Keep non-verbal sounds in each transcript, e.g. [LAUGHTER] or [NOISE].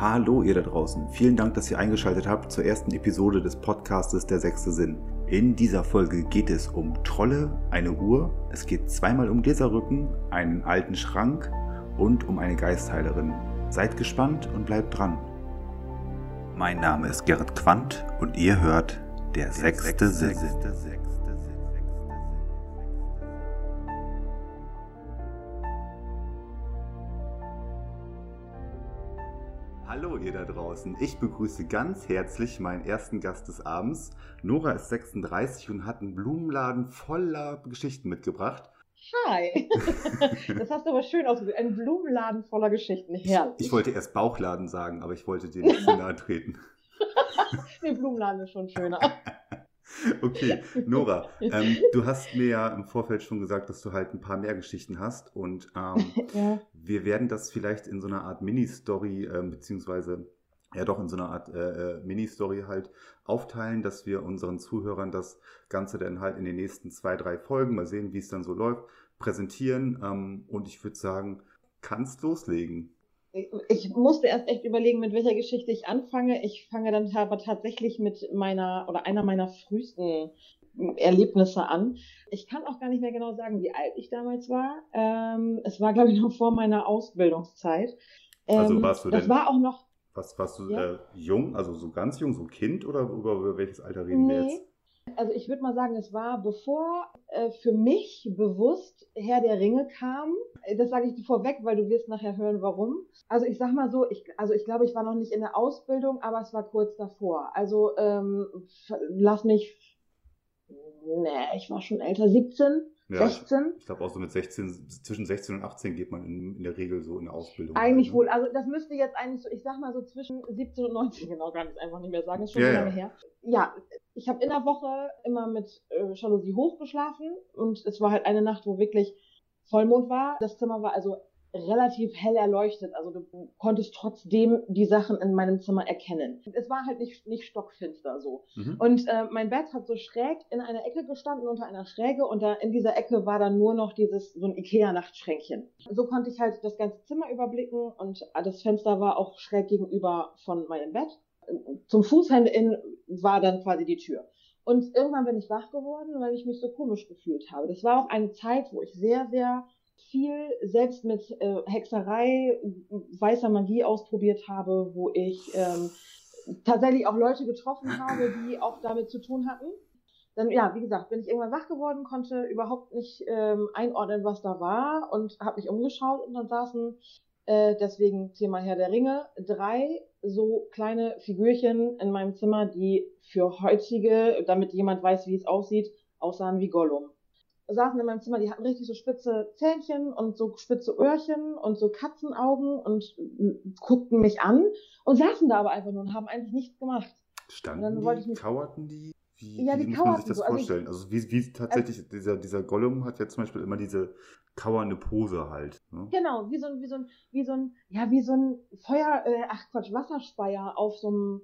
Hallo ihr da draußen. Vielen Dank, dass ihr eingeschaltet habt zur ersten Episode des Podcastes Der sechste Sinn. In dieser Folge geht es um Trolle, eine Uhr, es geht zweimal um Gläserrücken, einen alten Schrank und um eine Geistheilerin. Seid gespannt und bleibt dran. Mein Name ist Gerrit Quandt und ihr hört Der, Der sechste, Sinn. Sechste, Sechste. Da draußen. Ich begrüße ganz herzlich meinen ersten Gast des Abends. Nora ist 36 und hat einen Blumenladen voller Geschichten mitgebracht. Hi. [LAUGHS] Das hast du aber schön ausgedrückt. Ein Blumenladen voller Geschichten. Herrlich. Ich wollte erst Bauchladen sagen, aber ich wollte dir nicht zu nahe treten. [LAUGHS] Der Blumenladen ist schon schöner. [LAUGHS] Okay, Nora, ähm, du hast mir ja im Vorfeld schon gesagt, dass du halt ein paar mehr Geschichten hast und ähm, ja. Wir werden das vielleicht in so einer Art Mini-Story, ähm, beziehungsweise ja doch in so einer Art äh, äh, Mini-Story halt aufteilen, dass wir unseren Zuhörern das Ganze dann halt in den nächsten zwei, drei Folgen, mal sehen, wie es dann so läuft, präsentieren ähm, und ich würde sagen, kannst loslegen ich musste erst echt überlegen, mit welcher Geschichte ich anfange. Ich fange dann aber tatsächlich mit meiner oder einer meiner frühesten Erlebnisse an. Ich kann auch gar nicht mehr genau sagen, wie alt ich damals war. Ähm, es war, glaube ich, noch vor meiner Ausbildungszeit. Also ähm, also warst du das denn, war auch noch. Was, warst du ja? äh, jung, also so ganz jung, so Kind oder über, über welches Alter reden nee. wir jetzt? Also ich würde mal sagen, es war bevor äh, für mich bewusst Herr der Ringe kam. Äh, das sage ich dir vorweg, weil du wirst nachher hören, warum. Also ich sag mal so, ich, also ich glaube, ich war noch nicht in der Ausbildung, aber es war kurz davor. Also ähm, lass mich, nee, ich war schon älter, 17. Ja, 16? Ich, ich glaube auch so mit 16, zwischen 16 und 18 geht man in, in der Regel so in der Ausbildung. Eigentlich rein, ne? wohl. Also das müsste jetzt eigentlich so, ich sag mal so zwischen 17 und 19, genau, kann ich es einfach nicht mehr sagen, ist schon ja, lange ja. her. Ja, ich habe in der Woche immer mit äh, Jalousie hochgeschlafen und es war halt eine Nacht, wo wirklich Vollmond war. Das Zimmer war also relativ hell erleuchtet. Also du konntest trotzdem die Sachen in meinem Zimmer erkennen. Es war halt nicht, nicht stockfinster so. Mhm. Und äh, mein Bett hat so schräg in einer Ecke gestanden, unter einer Schräge. Und da in dieser Ecke war dann nur noch dieses, so ein Ikea-Nachtschränkchen. So konnte ich halt das ganze Zimmer überblicken und das Fenster war auch schräg gegenüber von meinem Bett. Zum Fußende in war dann quasi die Tür. Und irgendwann bin ich wach geworden, weil ich mich so komisch gefühlt habe. Das war auch eine Zeit, wo ich sehr, sehr viel selbst mit äh, Hexerei, weißer Magie ausprobiert habe, wo ich ähm, tatsächlich auch Leute getroffen [CLEARS THROAT] habe, die auch damit zu tun hatten. Dann, ja, wie gesagt, bin ich irgendwann wach geworden, konnte überhaupt nicht ähm, einordnen, was da war und habe mich umgeschaut und dann saßen äh, deswegen Thema Herr der Ringe, drei so kleine Figürchen in meinem Zimmer, die für heutige, damit jemand weiß, wie es aussieht, aussahen wie Gollum saßen in meinem Zimmer, die hatten richtig so spitze Zähnchen und so spitze Öhrchen und so Katzenaugen und guckten mich an und saßen da aber einfach nur und haben eigentlich nichts gemacht. Standen die, mich, kauerten die? Wie, ja, wie muss man sich das so. Also vorstellen? Also, also wie, wie tatsächlich, also, dieser, dieser Gollum hat ja zum Beispiel immer diese kauernde Pose halt. Ne? Genau, wie so ein, wie so ein, wie so ein, ja, wie so ein Feuer, äh, ach Quatsch, Wasserspeier auf so einem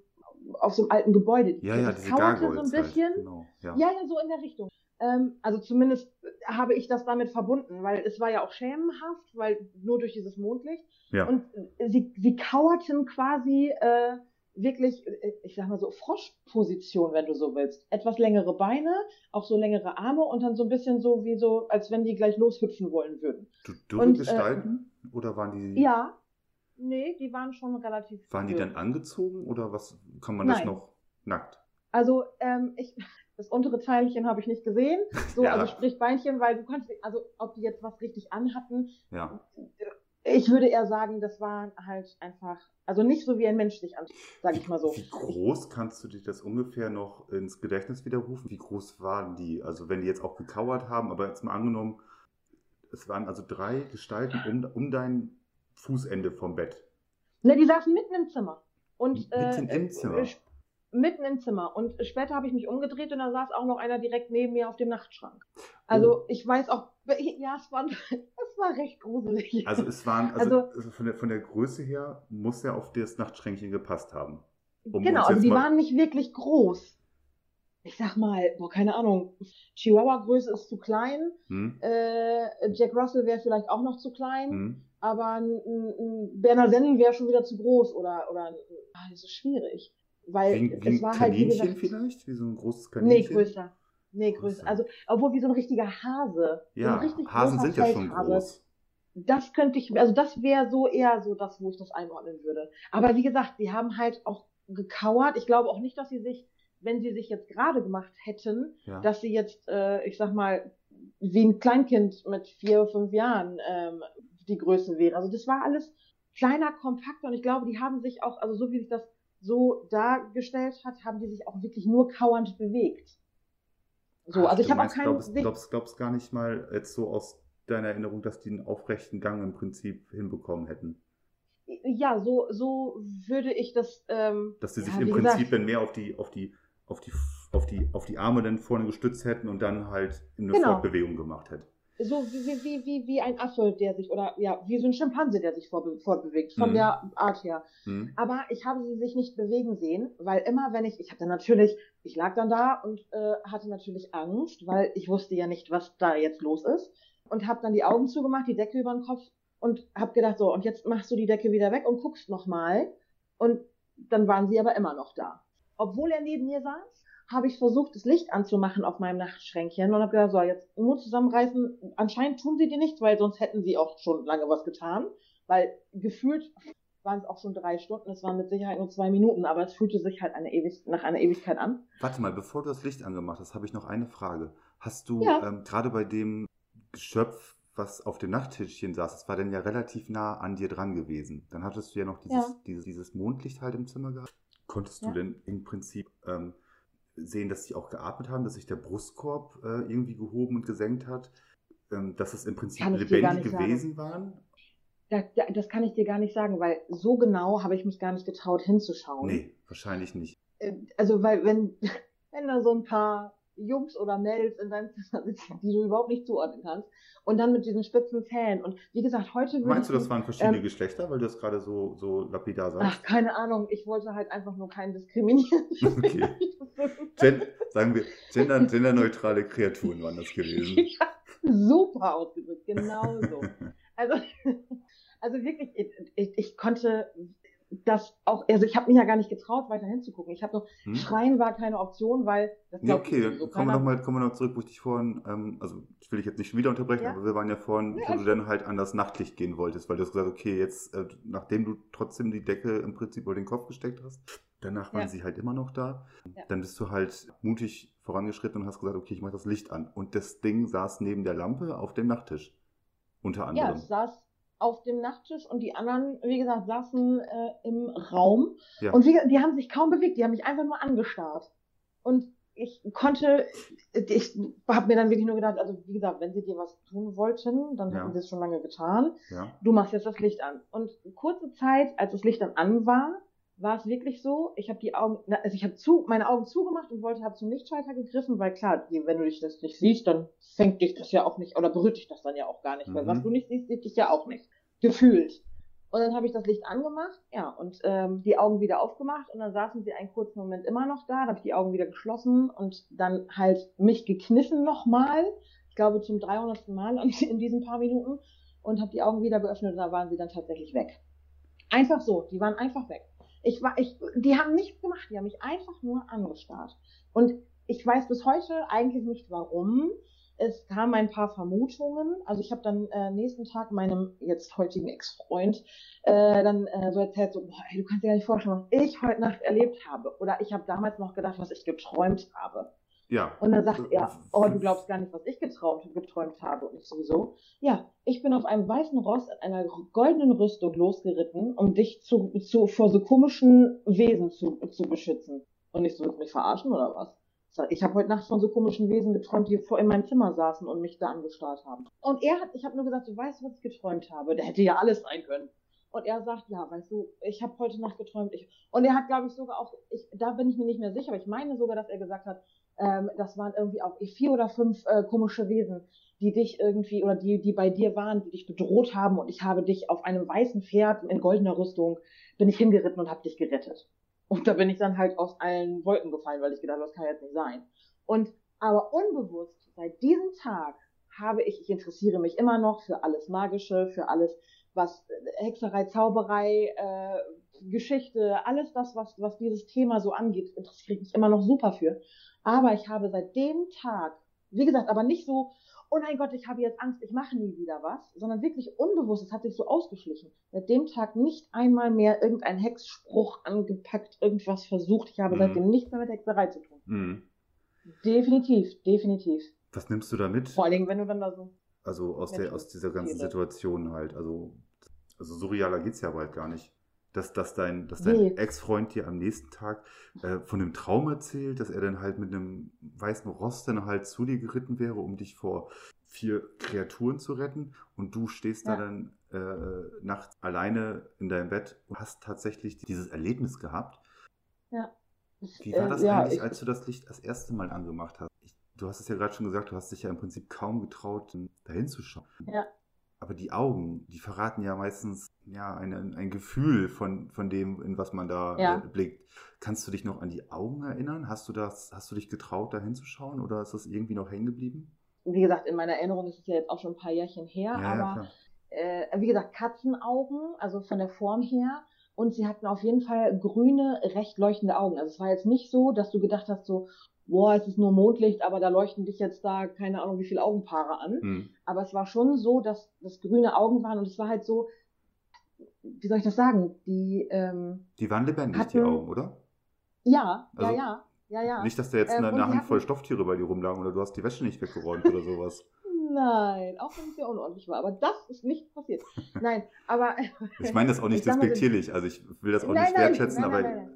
auf so einem alten Gebäude. Ja, ja, diese Gargoyles so ein halt, bisschen. Halt, genau, ja. ja, ja, so in der Richtung. Ähm, also zumindest habe ich das damit verbunden, weil es war ja auch schemenhaft, weil nur durch dieses Mondlicht. Ja. Und sie, sie kauerten quasi äh, wirklich, äh, ich sag mal so, Froschposition, wenn du so willst. Etwas längere Beine, auch so längere Arme und dann so ein bisschen so wie so, als wenn die gleich loshüpfen wollen würden. Du, und, Gestalten? Äh, oder waren die. Ja, nee, die waren schon relativ. Waren die dann angezogen oder was kann man Nein. das noch nackt? Also, ähm, ich, das untere Teilchen habe ich nicht gesehen. So, ja. also sprich Beinchen, weil du kannst, also ob die jetzt was richtig anhatten. Ja. Ich würde eher sagen, das war halt einfach, also nicht so wie ein Mensch sich an, sage ich mal so. Wie groß kannst du dich das ungefähr noch ins Gedächtnis widerrufen? Wie groß waren die? Also wenn die jetzt auch gekauert haben, aber jetzt mal angenommen, es waren also drei Gestalten um, um dein Fußende vom Bett. Ne, die saßen mitten im Zimmer. Und, mitten äh, im Zimmer? Mitten im Zimmer. Und später habe ich mich umgedreht und da saß auch noch einer direkt neben mir auf dem Nachtschrank. Also oh. ich weiß auch, ja, es war, [LAUGHS] es war recht gruselig. Also es waren, also, also, also von, der, von der Größe her muss er auf das Nachtschränkchen gepasst haben. Um genau, also die waren nicht wirklich groß. Ich sag mal, boah, keine Ahnung, Chihuahua-Größe ist zu klein. Hm. Äh, Jack Russell wäre vielleicht auch noch zu klein. Hm. aber ein, ein Berner Sennen wäre schon wieder zu groß oder, oder ach, das ist schwierig. Weil wie, wie es war halt, wie Kaninchen gesagt, vielleicht? Wie so ein großes nee, Kaninchen? größer. Nee, größer. Größer. Also, obwohl wie so ein richtiger Hase. so Ja, richtig Hasen sind ja schon groß. Das könnte ich, also das wäre so eher so das, wo ich das einordnen würde. Aber wie gesagt, sie haben halt auch gekauert. Ich glaube auch nicht, dass sie sich, wenn sie sich jetzt gerade gemacht hätten, Ja. dass sie jetzt, äh, ich sag mal, wie ein Kleinkind mit vier, fünf Jahren ähm, die Größe wäre. Also das war alles kleiner, kompakter und ich glaube, die haben sich auch, also so wie sich das so dargestellt hat, haben die sich auch wirklich nur kauernd bewegt. So, Ach, also ich habe auch keinen glaubst, glaubst, glaubst gar nicht mal jetzt so aus deiner Erinnerung, dass die einen aufrechten Gang im Prinzip hinbekommen hätten. ja, so, so würde ich das, ähm, Dass sie ja, sich im wie Prinzip gesagt, dann mehr auf die, auf die, auf die, auf die, auf die Arme dann vorne gestützt hätten und dann halt eine Genau. Fortbewegung gemacht hätten. So wie, wie, wie, wie, wie ein Affe, der sich, oder ja, wie so ein Schimpanse, der sich vorbe fortbewegt, von Mhm. der Art her. Hm? Aber ich habe sie sich nicht bewegen sehen, weil immer, wenn ich, ich hatte natürlich, ich lag dann da und äh, hatte natürlich Angst, weil ich wusste ja nicht, was da jetzt los ist. Und habe dann die Augen zugemacht, die Decke über den Kopf und habe gedacht, so, und jetzt machst du die Decke wieder weg und guckst nochmal. Und dann waren sie aber immer noch da. Obwohl er neben mir saß, habe ich versucht, das Licht anzumachen auf meinem Nachtschränkchen und habe gedacht, so, jetzt Mut zusammenreißen. Anscheinend tun sie dir nichts, weil sonst hätten sie auch schon lange was getan. Weil gefühlt waren es auch schon drei Stunden, es waren mit Sicherheit nur zwei Minuten, aber es fühlte sich halt eine Ewig nach einer Ewigkeit an. Warte mal, bevor du das Licht angemacht hast, habe ich noch eine Frage. Hast du Ja. ähm, gerade bei dem Geschöpf, was auf dem Nachttischchen saß, das war dann ja relativ nah an dir dran gewesen. Dann hattest du ja noch dieses, Ja. dieses, dieses Mondlicht halt im Zimmer gehabt. Konntest du Ja. denn im Prinzip ähm, sehen, dass sie auch geatmet haben, dass sich der Brustkorb äh, irgendwie gehoben und gesenkt hat? Ähm, dass es im Prinzip lebendige nicht sagen. Waren? Da, da, das kann ich dir gar nicht sagen, weil so genau habe ich mich gar nicht getraut hinzuschauen. Nee, wahrscheinlich nicht. Äh, Also, weil wenn, [LAUGHS] wenn da so ein paar Jungs oder Mädels in deinem Zimmer sitzen, die du überhaupt nicht zuordnen kannst, und dann mit diesen spitzen Zähnen. Und wie gesagt, heute Meinst du, das waren verschiedene ähm, Geschlechter, weil du das gerade so, so lapidar sagst? Ach, keine Ahnung. Ich wollte halt einfach nur keinen diskriminieren. [LAUGHS] Okay. Gen sagen wir, gender, genderneutrale Kreaturen waren das gewesen. [LAUGHS] Ja, super ausgedrückt, genau so. Also, [LAUGHS] also wirklich, ich, ich, ich konnte das auch, also ich habe mich ja gar nicht getraut, weiter hinzugucken. Ich habe noch, Hm? Schreien war keine Option, weil das Nee, okay, sowieso dann kommen wir nochmal kommen wir noch zurück, wo ich dich vorhin, ähm, also ich will dich jetzt nicht wieder unterbrechen, Ja. aber wir waren ja vorhin, Ja, wo du dann halt an das Nachtlicht gehen wolltest, weil du hast gesagt, okay, jetzt, äh, nachdem du trotzdem die Decke im Prinzip über den Kopf gesteckt hast, danach waren Ja. sie halt immer noch da. Ja. Dann bist du halt mutig vorangeschritten und hast gesagt, okay, ich mache das Licht an. Und das Ding saß neben der Lampe auf dem Nachttisch. Unter Ja, anderem. es saß auf dem Nachttisch und die anderen, wie gesagt, saßen äh, im Raum. Ja. Und wie, die haben sich kaum bewegt, die haben mich einfach nur angestarrt. Und ich konnte, ich habe mir dann wirklich nur gedacht, also wie gesagt, wenn sie dir was tun wollten, dann Ja. hätten sie es schon lange getan. ja. Du machst jetzt das Licht an. Und kurze Zeit, als das Licht dann an war, war es wirklich so, ich habe die Augen, also ich habe zu, meine Augen zugemacht und wollte, habe zum Lichtschalter gegriffen, weil klar, wenn du dich das nicht siehst, dann fängt dich das ja auch nicht, oder berührt dich das dann ja auch gar nicht, weil Mhm. was du nicht siehst, sieht dich ja auch nicht. Gefühlt. Und dann habe ich das Licht angemacht, ja, und ähm, die Augen wieder aufgemacht und dann saßen sie einen kurzen Moment immer noch da, dann habe ich die Augen wieder geschlossen und dann halt mich gekniffen nochmal, ich glaube zum 300. Mal [LAUGHS] in diesen paar Minuten und habe die Augen wieder geöffnet und da waren sie dann tatsächlich weg. Einfach so, die waren einfach weg. Ich war, ich, die haben nichts gemacht, die haben mich einfach nur angestarrt. Und ich weiß bis heute eigentlich nicht warum. Es kamen ein paar Vermutungen. Also ich habe dann äh, nächsten Tag meinem jetzt heutigen Ex-Freund äh, dann äh, so erzählt, so, boah, ey, du kannst dir gar nicht vorstellen, was ich heute Nacht erlebt habe. Oder ich habe damals noch gedacht, was ich geträumt habe. Ja. Und dann sagt er, oh, du glaubst gar nicht, was ich geträumt, geträumt habe. Und ich sowieso. Ja, ich bin auf einem weißen Ross in einer goldenen Rüstung losgeritten, um dich zu, zu, vor so komischen Wesen zu, zu beschützen. Und ich so, willst du mich verarschen oder was? Ich habe heute Nacht von so komischen Wesen geträumt, die vor in meinem Zimmer saßen und mich da angestarrt haben. Und er hat, ich habe nur gesagt, du weißt, was ich geträumt habe. Der hätte ja alles sein können. Und er sagt, ja, weißt du, ich habe heute Nacht geträumt. Ich, und er hat, glaube ich, sogar auch, ich, da bin ich mir nicht mehr sicher, aber ich meine sogar, dass er gesagt hat, ähm, das waren irgendwie auch vier oder fünf äh, komische Wesen, die dich irgendwie oder die, die bei dir waren, die dich bedroht haben und ich habe dich auf einem weißen Pferd in goldener Rüstung, bin ich hingeritten und habe dich gerettet. Und da bin ich dann halt aus allen Wolken gefallen, weil ich gedacht, habe, das kann jetzt nicht sein. Und aber unbewusst, seit diesem Tag habe ich, ich interessiere mich immer noch für alles Magische, für alles, was Hexerei, Zauberei, äh, Geschichte, alles das, was, was dieses Thema so angeht, interessiere ich mich immer noch super für. Aber ich habe seit dem Tag, wie gesagt, aber nicht so, oh mein Gott, ich habe jetzt Angst, ich mache nie wieder was, sondern wirklich unbewusst, es hat sich so ausgeschlichen. Seit dem Tag nicht einmal mehr irgendein Hexspruch angepackt, irgendwas versucht. Ich habe mhm. seitdem nichts mehr mit Hexerei zu tun. Mhm. Definitiv, definitiv. Was nimmst du da mit? Vor allen Dingen, wenn du dann da so. Also aus, der, aus dieser ganzen Situation halt. Also, also surrealer geht es ja bald gar nicht dass, dass dein, dass dein nee. Ex-Freund dir am nächsten Tag äh, von einem Traum erzählt, dass er dann halt mit einem weißen Ross dann halt zu dir geritten wäre, um dich vor vier Kreaturen zu retten. Und du stehst ja. da dann äh, nachts alleine in deinem Bett und hast tatsächlich dieses Erlebnis gehabt. Ja. Wie war äh, das äh, ja, eigentlich, als du das Licht das erste Mal angemacht hast? Ich, du hast es ja gerade schon gesagt, du hast dich ja im Prinzip kaum getraut, dahin zu schauen. Ja. Aber die Augen, die verraten ja meistens ja eine, ein Gefühl von, von dem, in was man da ja. Äh, blickt. Kannst du dich noch an die Augen erinnern? Hast du das, hast du dich getraut, da hinzuschauen oder ist das irgendwie noch hängen geblieben? Wie gesagt, in meiner Erinnerung ist es ja jetzt auch schon ein paar Jährchen her, ja, aber äh, wie gesagt, Katzenaugen, also von der Form her. Und sie hatten auf jeden Fall grüne, recht leuchtende Augen. Also es war jetzt nicht so, dass du gedacht hast, so, boah, es ist nur Mondlicht, aber da leuchten dich jetzt da keine Ahnung wie viele Augenpaare an. Mhm. Aber es war schon so, dass das grüne Augen waren und es war halt so, wie soll ich das sagen? Die, ähm, die waren lebendig, hatten, die Augen, oder? Ja, also, ja, ja, ja, ja. Nicht, dass da jetzt ähm, eine, eine Handvoll hatten, Stofftiere bei dir rumlagen oder du hast die Wäsche nicht weggeräumt oder sowas. [LAUGHS] Nein, auch wenn es sehr unordentlich war. Aber das ist nicht passiert. Nein, aber. ich meine das auch nicht [LAUGHS] despektierlich. Also ich will das auch nein, nicht wertschätzen, nein, nein, aber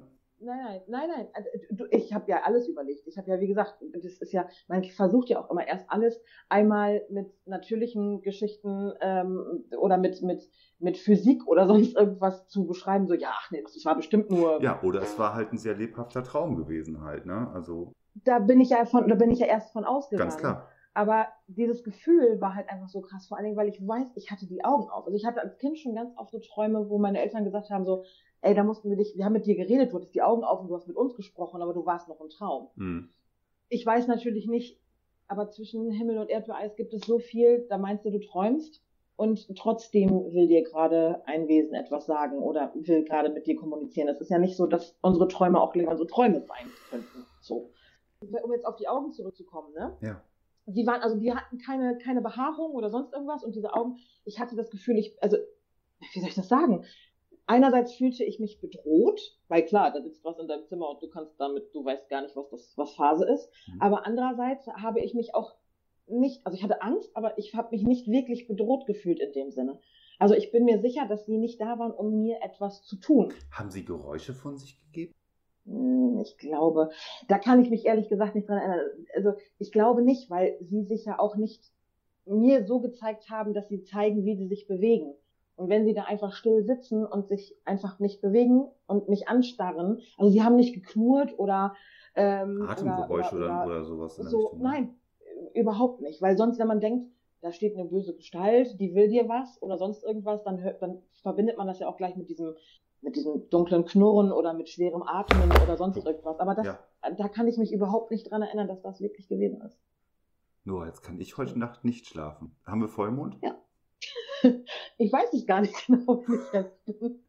Nein, nein, nein, nein. Also, ich habe ja alles überlegt. Ich habe ja, wie gesagt, das ist ja, man versucht ja auch immer erst alles einmal mit natürlichen Geschichten ähm, oder mit, mit, mit Physik oder [LAUGHS] sonst irgendwas zu beschreiben. So, ja, ach nee, das war bestimmt nur. Ja, oder es war halt ein sehr lebhafter Traum gewesen halt, ne? Also. Da bin ich ja von, da bin ich ja erst von ausgegangen. Ganz klar. Aber dieses Gefühl war halt einfach so krass, vor allen Dingen, weil ich weiß, ich hatte die Augen auf. Also ich hatte als Kind schon ganz oft so Träume, wo meine Eltern gesagt haben, so, ey, da mussten wir dich, wir haben mit dir geredet, du hattest die Augen auf und du hast mit uns gesprochen, aber du warst noch im Traum. Mhm. Ich weiß natürlich nicht, aber zwischen Himmel und Erdbeereis gibt es so viel, da meinst du, du träumst und trotzdem will dir gerade ein Wesen etwas sagen oder will gerade mit dir kommunizieren. Es ist ja nicht so, dass unsere Träume auch gleich unsere Träume sein könnten. So. Um jetzt auf die Augen zurückzukommen, ne? Ja. Die waren, also die hatten keine, keine Behaarung oder sonst irgendwas und diese Augen, ich hatte das Gefühl, ich, also, wie soll ich das sagen? Einerseits fühlte ich mich bedroht, weil klar, da sitzt was in deinem Zimmer und du kannst damit, du weißt gar nicht, was das, was Phase ist. Mhm. Aber andererseits habe ich mich auch nicht, also ich hatte Angst, aber ich habe mich nicht wirklich bedroht gefühlt in dem Sinne. Also ich bin mir sicher, dass sie nicht da waren, um mir etwas zu tun. Haben sie Geräusche von sich gegeben? Hm, ich glaube, da kann ich mich ehrlich gesagt nicht dran erinnern. Also ich glaube nicht, weil sie sich ja auch nicht mir so gezeigt haben, dass sie zeigen, wie sie sich bewegen. Und wenn sie da einfach still sitzen und sich einfach nicht bewegen und mich anstarren, also sie haben nicht geknurrt oder ähm, Atemgeräusche oder, oder, oder, oder sowas. so, Richtung, ne? nein, überhaupt nicht. Weil sonst, wenn man denkt, da steht eine böse Gestalt, die will dir was oder sonst irgendwas, dann, hört, dann verbindet man das ja auch gleich mit diesem, mit diesem dunklen Knurren oder mit schwerem Atmen oder sonst irgendwas. Aber das, ja. da kann ich mich überhaupt nicht dran erinnern, dass das wirklich gewesen ist. Nur, jetzt kann ich heute Nacht nicht schlafen. Haben wir Vollmond? Ja. [LAUGHS] ich weiß es gar nicht [LAUGHS] genau, wie ich jetzt bin.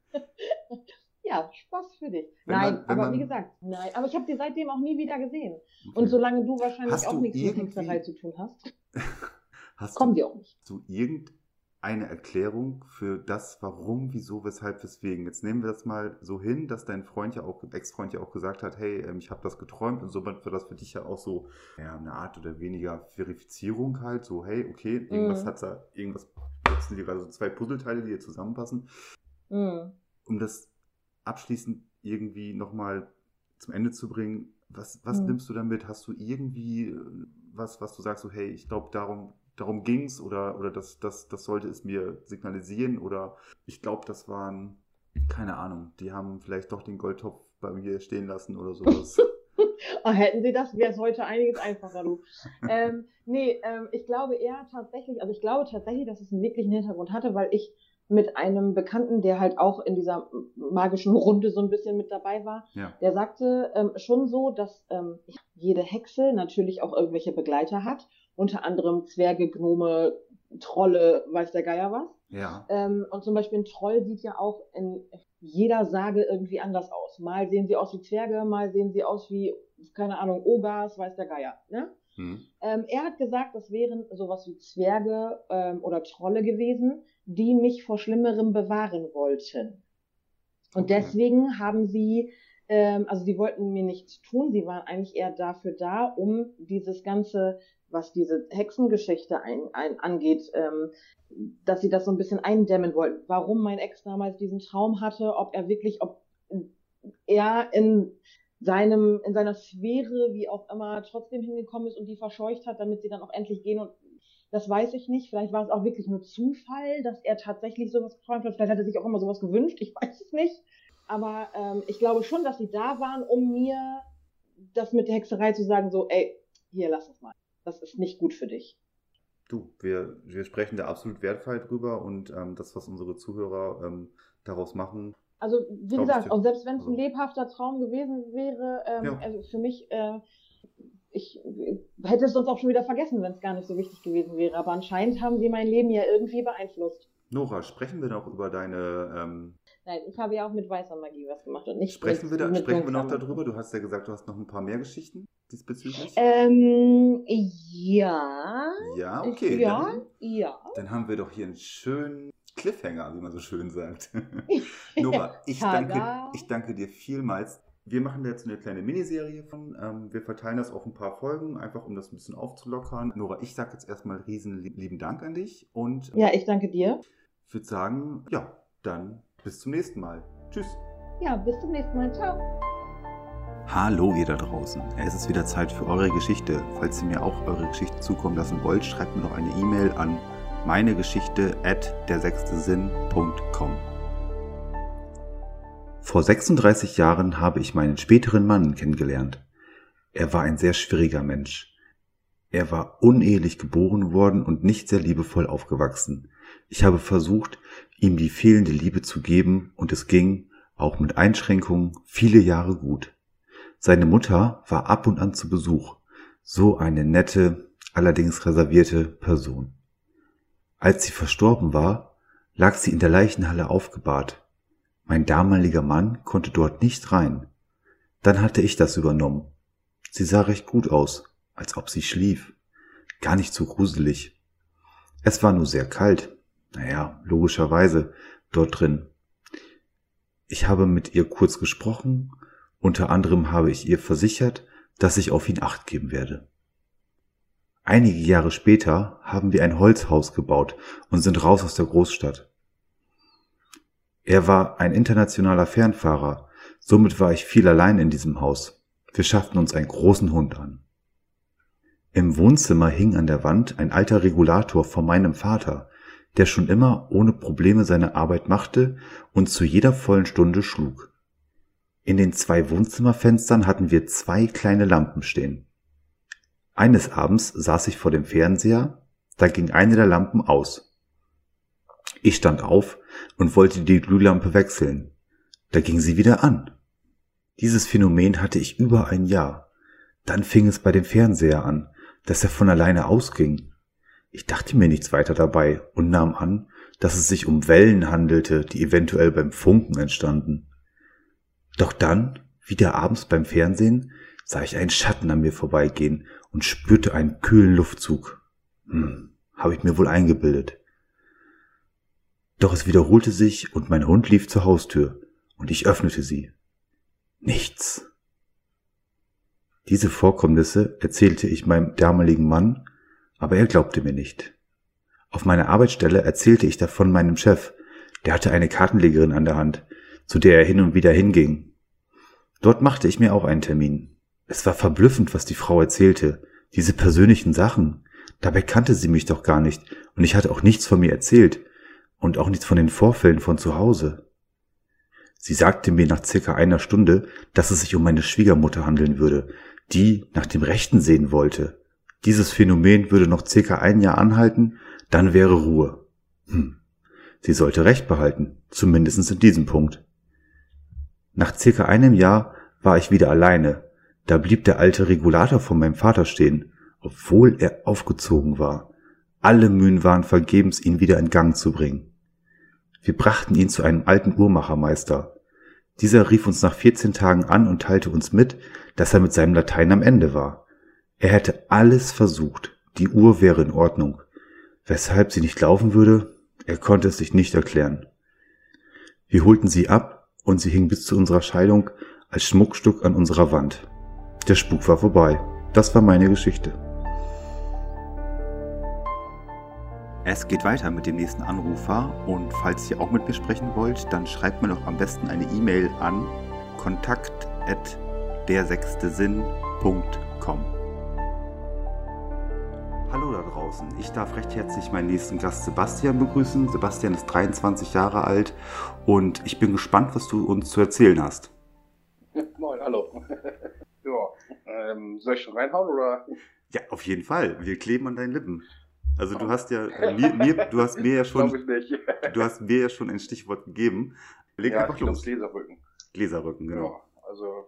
ja, Spaß für dich. Wenn nein, man, aber man, wie gesagt, nein. Aber ich habe sie seitdem auch nie wieder gesehen. Okay. Und solange du wahrscheinlich hast auch nichts mit Hexerei zu tun hast, [LAUGHS] hast kommen die auch nicht. So irgend eine Erklärung für das, warum, wieso, weshalb, weswegen. Jetzt nehmen wir das mal so hin, dass dein Freund ja auch, Ex-Freund ja auch gesagt hat, hey, ähm, ich habe das geträumt und somit wird das für dich ja auch so ja, eine Art oder weniger Verifizierung halt, so hey, okay, irgendwas mhm. hat da, irgendwas, jetzt sind gerade so zwei Puzzleteile, die hier zusammenpassen. Mhm. Um das abschließend irgendwie nochmal zum Ende zu bringen, was, was mhm. nimmst du damit? Hast du irgendwie äh, was, was du sagst, so hey, ich glaube, darum darum ging es oder, oder das, das, das sollte es mir signalisieren oder ich glaube, das waren, keine Ahnung, die haben vielleicht doch den Goldtopf bei mir stehen lassen oder sowas. oh, [LAUGHS] hätten sie das, wäre es heute einiges einfacher, du. ähm, nee, ähm, ich glaube eher tatsächlich, also ich glaube tatsächlich, dass es einen wirklichen Hintergrund hatte, weil ich mit einem Bekannten, der halt auch in dieser magischen Runde so ein bisschen mit dabei war. Ja. Der sagte ähm, schon so, dass ähm, jede Hexe natürlich auch irgendwelche Begleiter hat, unter anderem Zwerge, Gnome, Trolle, weiß der Geier was. Ja. Ähm, und zum Beispiel ein Troll sieht ja auch in jeder Sage irgendwie anders aus. Mal sehen sie aus wie Zwerge, mal sehen sie aus wie, keine Ahnung, Ogas, weiß der Geier. Ne? Hm. Ähm, er hat gesagt, das wären sowas wie Zwerge ähm, oder Trolle gewesen, die mich vor Schlimmerem bewahren wollten. Und okay. deswegen haben sie, ähm, also sie wollten mir nichts tun, sie waren eigentlich eher dafür da, um dieses ganze, was diese Hexengeschichte ein, ein, angeht, ähm, dass sie das so ein bisschen eindämmen wollten. Warum mein Ex damals diesen Traum hatte, ob er wirklich, ob er in seinem, in seiner Sphäre, wie auch immer, trotzdem hingekommen ist und die verscheucht hat, damit sie dann auch endlich gehen und das weiß ich nicht. Vielleicht war es auch wirklich nur Zufall, dass er tatsächlich sowas geträumt hat. Vielleicht hat er sich auch immer sowas gewünscht. Ich weiß es nicht. Aber ähm, ich glaube schon, dass sie da waren, um mir das mit der Hexerei zu sagen, so, ey, hier, lass es mal. Das ist nicht gut für dich. Du, wir, wir sprechen da absolut wertvoll drüber und ähm, das, was unsere Zuhörer ähm, daraus machen. Also, wie gesagt, auch selbst wenn es ein also lebhafter Traum gewesen wäre, ähm, ja. also für mich äh, ich hätte es sonst auch schon wieder vergessen, wenn es gar nicht so wichtig gewesen wäre. Aber anscheinend haben sie mein Leben ja irgendwie beeinflusst. Nora, sprechen wir noch über deine. Ähm Nein, ich habe ja auch mit weißer Magie was gemacht und nicht Sprechen, mit, wir, da, sprechen wir noch darüber? Du hast ja gesagt, du hast noch ein paar mehr Geschichten diesbezüglich. Ähm, ja. Ja, okay. Ja, dann, ja. Dann haben wir doch hier einen schönen Cliffhanger, wie man so schön sagt. [LAUGHS] [LAUGHS] Nora, ich danke, ich danke dir vielmals wir machen da jetzt eine kleine Miniserie von. Ähm, wir verteilen das auf ein paar Folgen, einfach um das ein bisschen aufzulockern. Nora, ich sage jetzt erstmal riesen lieben Dank an dich und. Ja, ich danke dir. Ich würde sagen, ja, dann bis zum nächsten Mal. Tschüss. Ja, bis zum nächsten Mal. Ciao. Hallo ihr da draußen. Es ist wieder Zeit für eure Geschichte. Falls ihr mir auch eure Geschichte zukommen lassen wollt, schreibt mir doch eine E-Mail an meinegeschichte at dersechstesinn.com. Vor 36 Jahren habe ich meinen späteren Mann kennengelernt. Er war ein sehr schwieriger Mensch. Er war unehelich geboren worden und nicht sehr liebevoll aufgewachsen. Ich habe versucht, ihm die fehlende Liebe zu geben und es ging, auch mit Einschränkungen, viele Jahre gut. Seine Mutter war ab und an zu Besuch. So eine nette, allerdings reservierte Person. Als sie verstorben war, lag sie in der Leichenhalle aufgebahrt. Mein damaliger Mann konnte dort nicht rein. Dann hatte ich das übernommen. Sie sah recht gut aus, als ob sie schlief. Gar nicht so gruselig. Es war nur sehr kalt. Naja, logischerweise, dort drin. Ich habe mit ihr kurz gesprochen, unter anderem habe ich ihr versichert, dass ich auf ihn acht geben werde. Einige Jahre später haben wir ein Holzhaus gebaut und sind raus aus der Großstadt. Er war ein internationaler Fernfahrer, somit war ich viel allein in diesem Haus. Wir schafften uns einen großen Hund an. Im Wohnzimmer hing an der Wand ein alter Regulator von meinem Vater, der schon immer ohne Probleme seine Arbeit machte und zu jeder vollen Stunde schlug. In den zwei Wohnzimmerfenstern hatten wir zwei kleine Lampen stehen. Eines Abends saß ich vor dem Fernseher, da ging eine der Lampen aus. Ich stand auf und wollte die Glühlampe wechseln. Da ging sie wieder an. Dieses Phänomen hatte ich über ein Jahr. Dann fing es bei dem Fernseher an, dass er von alleine ausging. Ich dachte mir nichts weiter dabei und nahm an, dass es sich um Wellen handelte, die eventuell beim Funken entstanden. Doch dann, wieder abends beim Fernsehen, sah ich einen Schatten an mir vorbeigehen und spürte einen kühlen Luftzug. Hm, habe ich mir wohl eingebildet. Doch es wiederholte sich und mein Hund lief zur Haustür und ich öffnete sie. Nichts. Diese Vorkommnisse erzählte ich meinem damaligen Mann, aber er glaubte mir nicht. Auf meiner Arbeitsstelle erzählte ich davon meinem Chef, der hatte eine Kartenlegerin an der Hand, zu der er hin und wieder hinging. Dort machte ich mir auch einen Termin. Es war verblüffend, was die Frau erzählte, diese persönlichen Sachen. Dabei kannte sie mich doch gar nicht, und ich hatte auch nichts von mir erzählt, und auch nichts von den Vorfällen von zu Hause. Sie sagte mir nach circa einer Stunde, dass es sich um meine Schwiegermutter handeln würde, die nach dem Rechten sehen wollte. Dieses Phänomen würde noch circa ein Jahr anhalten, dann wäre Ruhe. Hm. Sie sollte Recht behalten, zumindest in diesem Punkt. Nach circa einem Jahr war ich wieder alleine. Da blieb der alte Regulator von meinem Vater stehen, obwohl er aufgezogen war. Alle Mühen waren vergebens, ihn wieder in Gang zu bringen. Wir brachten ihn zu einem alten Uhrmachermeister. Dieser rief uns nach 14 Tagen an und teilte uns mit, dass er mit seinem Latein am Ende war. Er hätte alles versucht, die Uhr wäre in Ordnung. Weshalb sie nicht laufen würde, er konnte es sich nicht erklären. Wir holten sie ab und sie hing bis zu unserer Scheidung als Schmuckstück an unserer Wand. Der Spuk war vorbei. Das war meine Geschichte. Es geht weiter mit dem nächsten Anrufer und falls ihr auch mit mir sprechen wollt, dann schreibt mir doch am besten eine E-Mail an kontakt@dersechstesinn.com. Hallo da draußen, ich darf recht herzlich meinen nächsten Gast Sebastian begrüßen. Sebastian ist 23 Jahre alt und ich bin gespannt, was du uns zu erzählen hast. Moin, hallo. [LAUGHS] ja, ähm, soll ich schon reinhauen oder? Ja, auf jeden Fall. Wir kleben an deinen Lippen. Also du hast ja äh, mir, mir, du hast mir ja [LAUGHS] schon, du hast mir ja schon ein Stichwort gegeben. Leg ja, einfach los. Gläserrücken. Gläserrücken, genau. Ja, also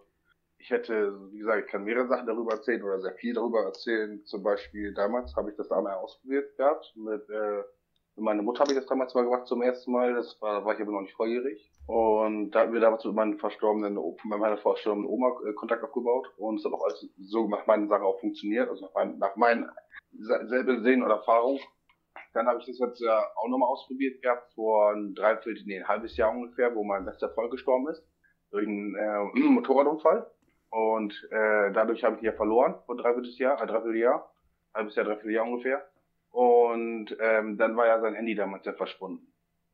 ich hätte, wie gesagt, ich kann mehrere Sachen darüber erzählen oder sehr viel darüber erzählen. Zum Beispiel damals habe ich das einmal ausprobiert gehabt. Mit, äh, mit meiner Mutter habe ich das damals mal gemacht zum ersten Mal. Das war, war ich aber noch nicht volljährig. Und da hatten wir damals mit meinem verstorbenen, mit meiner verstorbenen Oma äh, Kontakt aufgebaut und es hat auch alles so nach meinen Sachen auch funktioniert, also nach, mein, nach meinen selbe Sehen oder Erfahrung. Dann habe ich das jetzt ja auch nochmal ausprobiert gehabt, vor ein Dreiviertel, nee, ein halbes Jahr ungefähr, wo mein bester Freund gestorben ist, durch einen äh, [CLEARS THROAT] Motorradunfall. Und äh, dadurch habe ich die ja verloren, vor dreiviertel Jahr, äh, dreiviertel Jahr, halbes Jahr, dreiviertel Jahr ungefähr. Und ähm, dann war ja sein Handy damals ja verschwunden.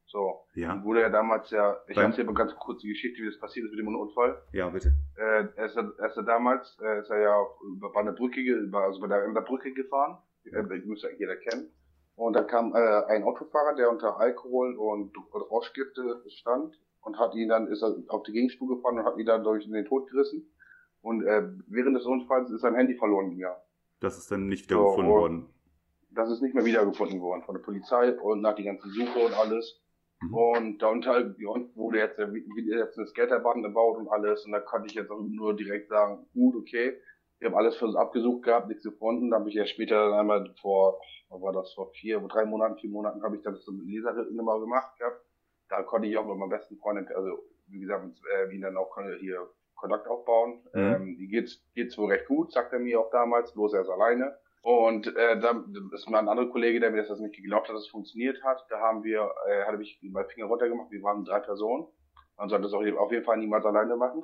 So. Ja. Wurde ja damals ja, ich erzähle mal ganz kurz die Geschichte, wie das passiert ist mit dem Unfall. Ja, bitte. Äh, er, ist, er ist ja damals, äh, ist er ja über eine Brücke, also bei der, der Brücke gefahren. Äh, müsste eigentlich jeder kennen. Und dann kam äh, ein Autofahrer, der unter Alkohol und Rauschgifte stand und hat ihn dann, ist er auf die Gegenspur gefahren und hat ihn dann durch den Tod gerissen. Und äh, während des Unfalls ist sein Handy verloren gegangen. Das ist dann nicht wieder so, worden. Das ist nicht mehr wiedergefunden worden von der Polizei und nach die ganze Suche und alles. Mhm. Und da unter, wurde jetzt, jetzt eine Skaterbahn gebaut und alles. Und da konnte ich jetzt auch nur direkt sagen, gut, okay. Ich habe alles für uns abgesucht gehabt, nichts gefunden. Da habe ich ja später dann einmal vor, was war das, vor vier, drei Monaten, vier Monaten habe ich dann so eine Leserritte mal gemacht gehabt. Da konnte ich auch mit meinem besten Freund, also wie gesagt, mit äh, ihn dann auch hier Kontakt aufbauen. Mhm. Ähm, die geht, geht's wohl recht gut, sagt er mir auch damals, bloß er ist alleine. Und äh, da ist mal ein anderer Kollege, der mir das nicht geglaubt hat, dass es funktioniert hat. Da haben wir, äh, hatte ich meinen Finger runtergemacht, wir waren drei Personen. Man sollte das auch auf jeden Fall niemals alleine machen.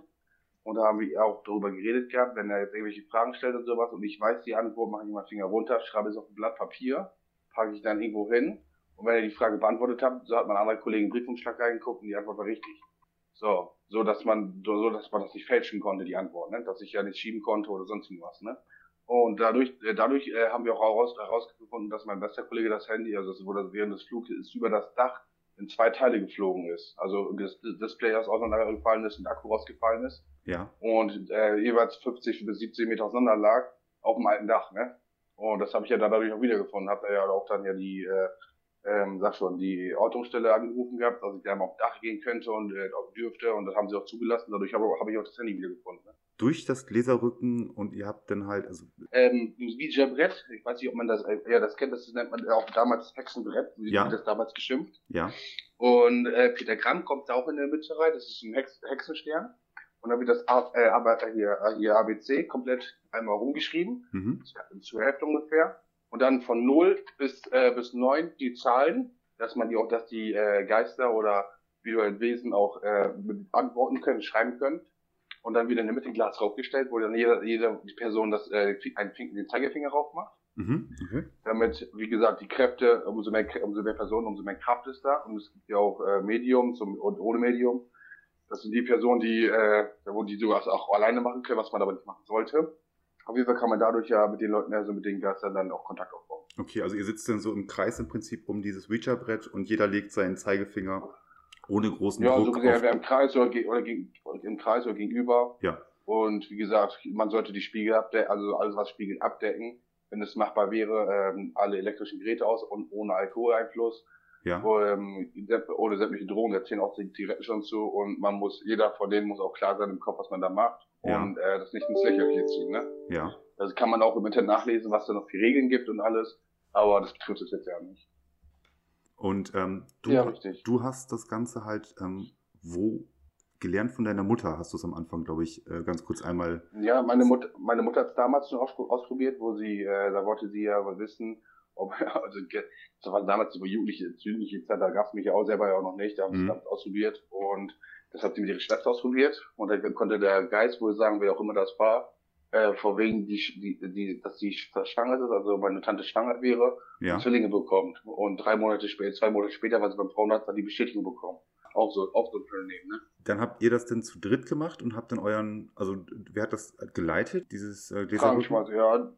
Und da haben wir auch darüber geredet gehabt, wenn er jetzt irgendwelche Fragen stellt und sowas und ich weiß die Antwort, mache ich meinen Finger runter, schreibe es auf ein Blatt Papier, packe ich dann irgendwo hin. Und wenn er die Frage beantwortet hat, so hat mein anderer Kollege einen Briefumschlag reingeguckt und die Antwort war richtig. So, so dass man, so dass man das nicht fälschen konnte, die Antwort, ne? Dass ich ja nicht schieben konnte oder sonst irgendwas, ne? Und dadurch, äh, dadurch äh, haben wir auch heraus, herausgefunden, dass mein bester Kollege das Handy, also das wurde während des Fluges ist über das Dach in zwei Teile geflogen ist. Also das Display aus auseinandergefallen ist und der Akku rausgefallen ist. Ja. Und äh, jeweils 50 bis 70 Meter auseinander lag auf dem alten Dach, ne? Und das habe ich ja dann dadurch auch wiedergefunden. Hab da ja auch dann ja die äh, ähm, sag schon, die Ortungsstelle angerufen gehabt, dass ich da mal auf Dach gehen könnte und äh, dürfte und das haben sie auch zugelassen. Dadurch habe hab ich auch das Handy wiedergefunden. Ne? Durch das Gläserrücken und ihr habt dann halt, also. Ähm, Ouija-Brett, ich weiß nicht, ob man das, äh, ja, das kennt, das nennt man auch damals Hexenbrett, wie ja. das damals geschimpft. Ja. Und äh, Peter Gramm kommt da auch in der Mitte rein, das ist ein Hex Hexenstern. Und dann wird das A, äh, aber hier, hier ABC komplett einmal rumgeschrieben, mhm. zur Hälfte ungefähr und dann von 0 bis, äh, bis 9 die Zahlen, dass man die auch, dass die äh, Geister oder visuellen Wesen auch äh, antworten können, schreiben können. Und dann wieder in der Mitte ein Glas raufgestellt, wo dann jede, jede Person das, äh, einen Finger, den Zeigefinger rauf macht. Mhm, okay. Damit, wie gesagt, die Kräfte, umso mehr, umso mehr Personen, umso mehr Kraft ist da. Und es gibt ja auch äh, Mediums und, und ohne Medium. Das sind die Personen, die, äh, wo die sowas auch alleine machen können, was man aber nicht machen sollte. Auf jeden Fall kann man dadurch ja mit den Leuten, also mit den Geistern dann auch Kontakt aufbauen. Okay, also ihr sitzt dann so im Kreis im Prinzip um dieses Ouija-Brett und jeder legt seinen Zeigefinger ohne großen ja, Druck so gesehen, auf... im Kreis oder, oder, gegen, im Kreis oder gegenüber. Ja. Und wie gesagt, man sollte die Spiegel abdecken, also alles was Spiegel abdecken, wenn es machbar wäre, ähm, alle elektrischen Geräte aus und ohne Alkoholeinfluss. Ja. Ähm, ohne sämtliche Drohungen, da zählen auch die Zigaretten schon zu und man muss, jeder von denen muss auch klar sein im Kopf, was man da macht ja. und äh, das nicht ins Lächerliche ziehen, ne? Ja. Also kann man auch im Internet nachlesen, was da noch für Regeln gibt und alles, aber das betrifft es jetzt ja nicht. Und ähm, du, ja, du hast das Ganze halt ähm, wo gelernt von deiner Mutter, hast du es am Anfang, glaube ich, äh, ganz kurz einmal. Ja, meine Mutter, meine Mutter hat es damals schon ausprobiert, wo sie, äh, da wollte sie ja wissen, [LAUGHS] also, das war damals über Jugendliche, Jugendliche Zeit, da gab es mich ja auch selber ja auch noch nicht, da haben sie mhm. es ausprobiert und das hat sie mit ihrer Schwester ausprobiert und dann konnte der Geist wohl sagen, wer auch immer das war, äh, vor wegen, die, die, die, dass die schwanger ist, also meine Tante schwanger wäre, ja. Zwillinge bekommt. Und drei Monate später, zwei Monate später, weil sie beim Frauenarzt dann die Bestätigung bekommen. Auch so, auch so ein Unternehmen, ne? Dann habt ihr das denn zu dritt gemacht und habt dann euren, also wer hat das geleitet, dieses äh, Krankenschweiß, ja.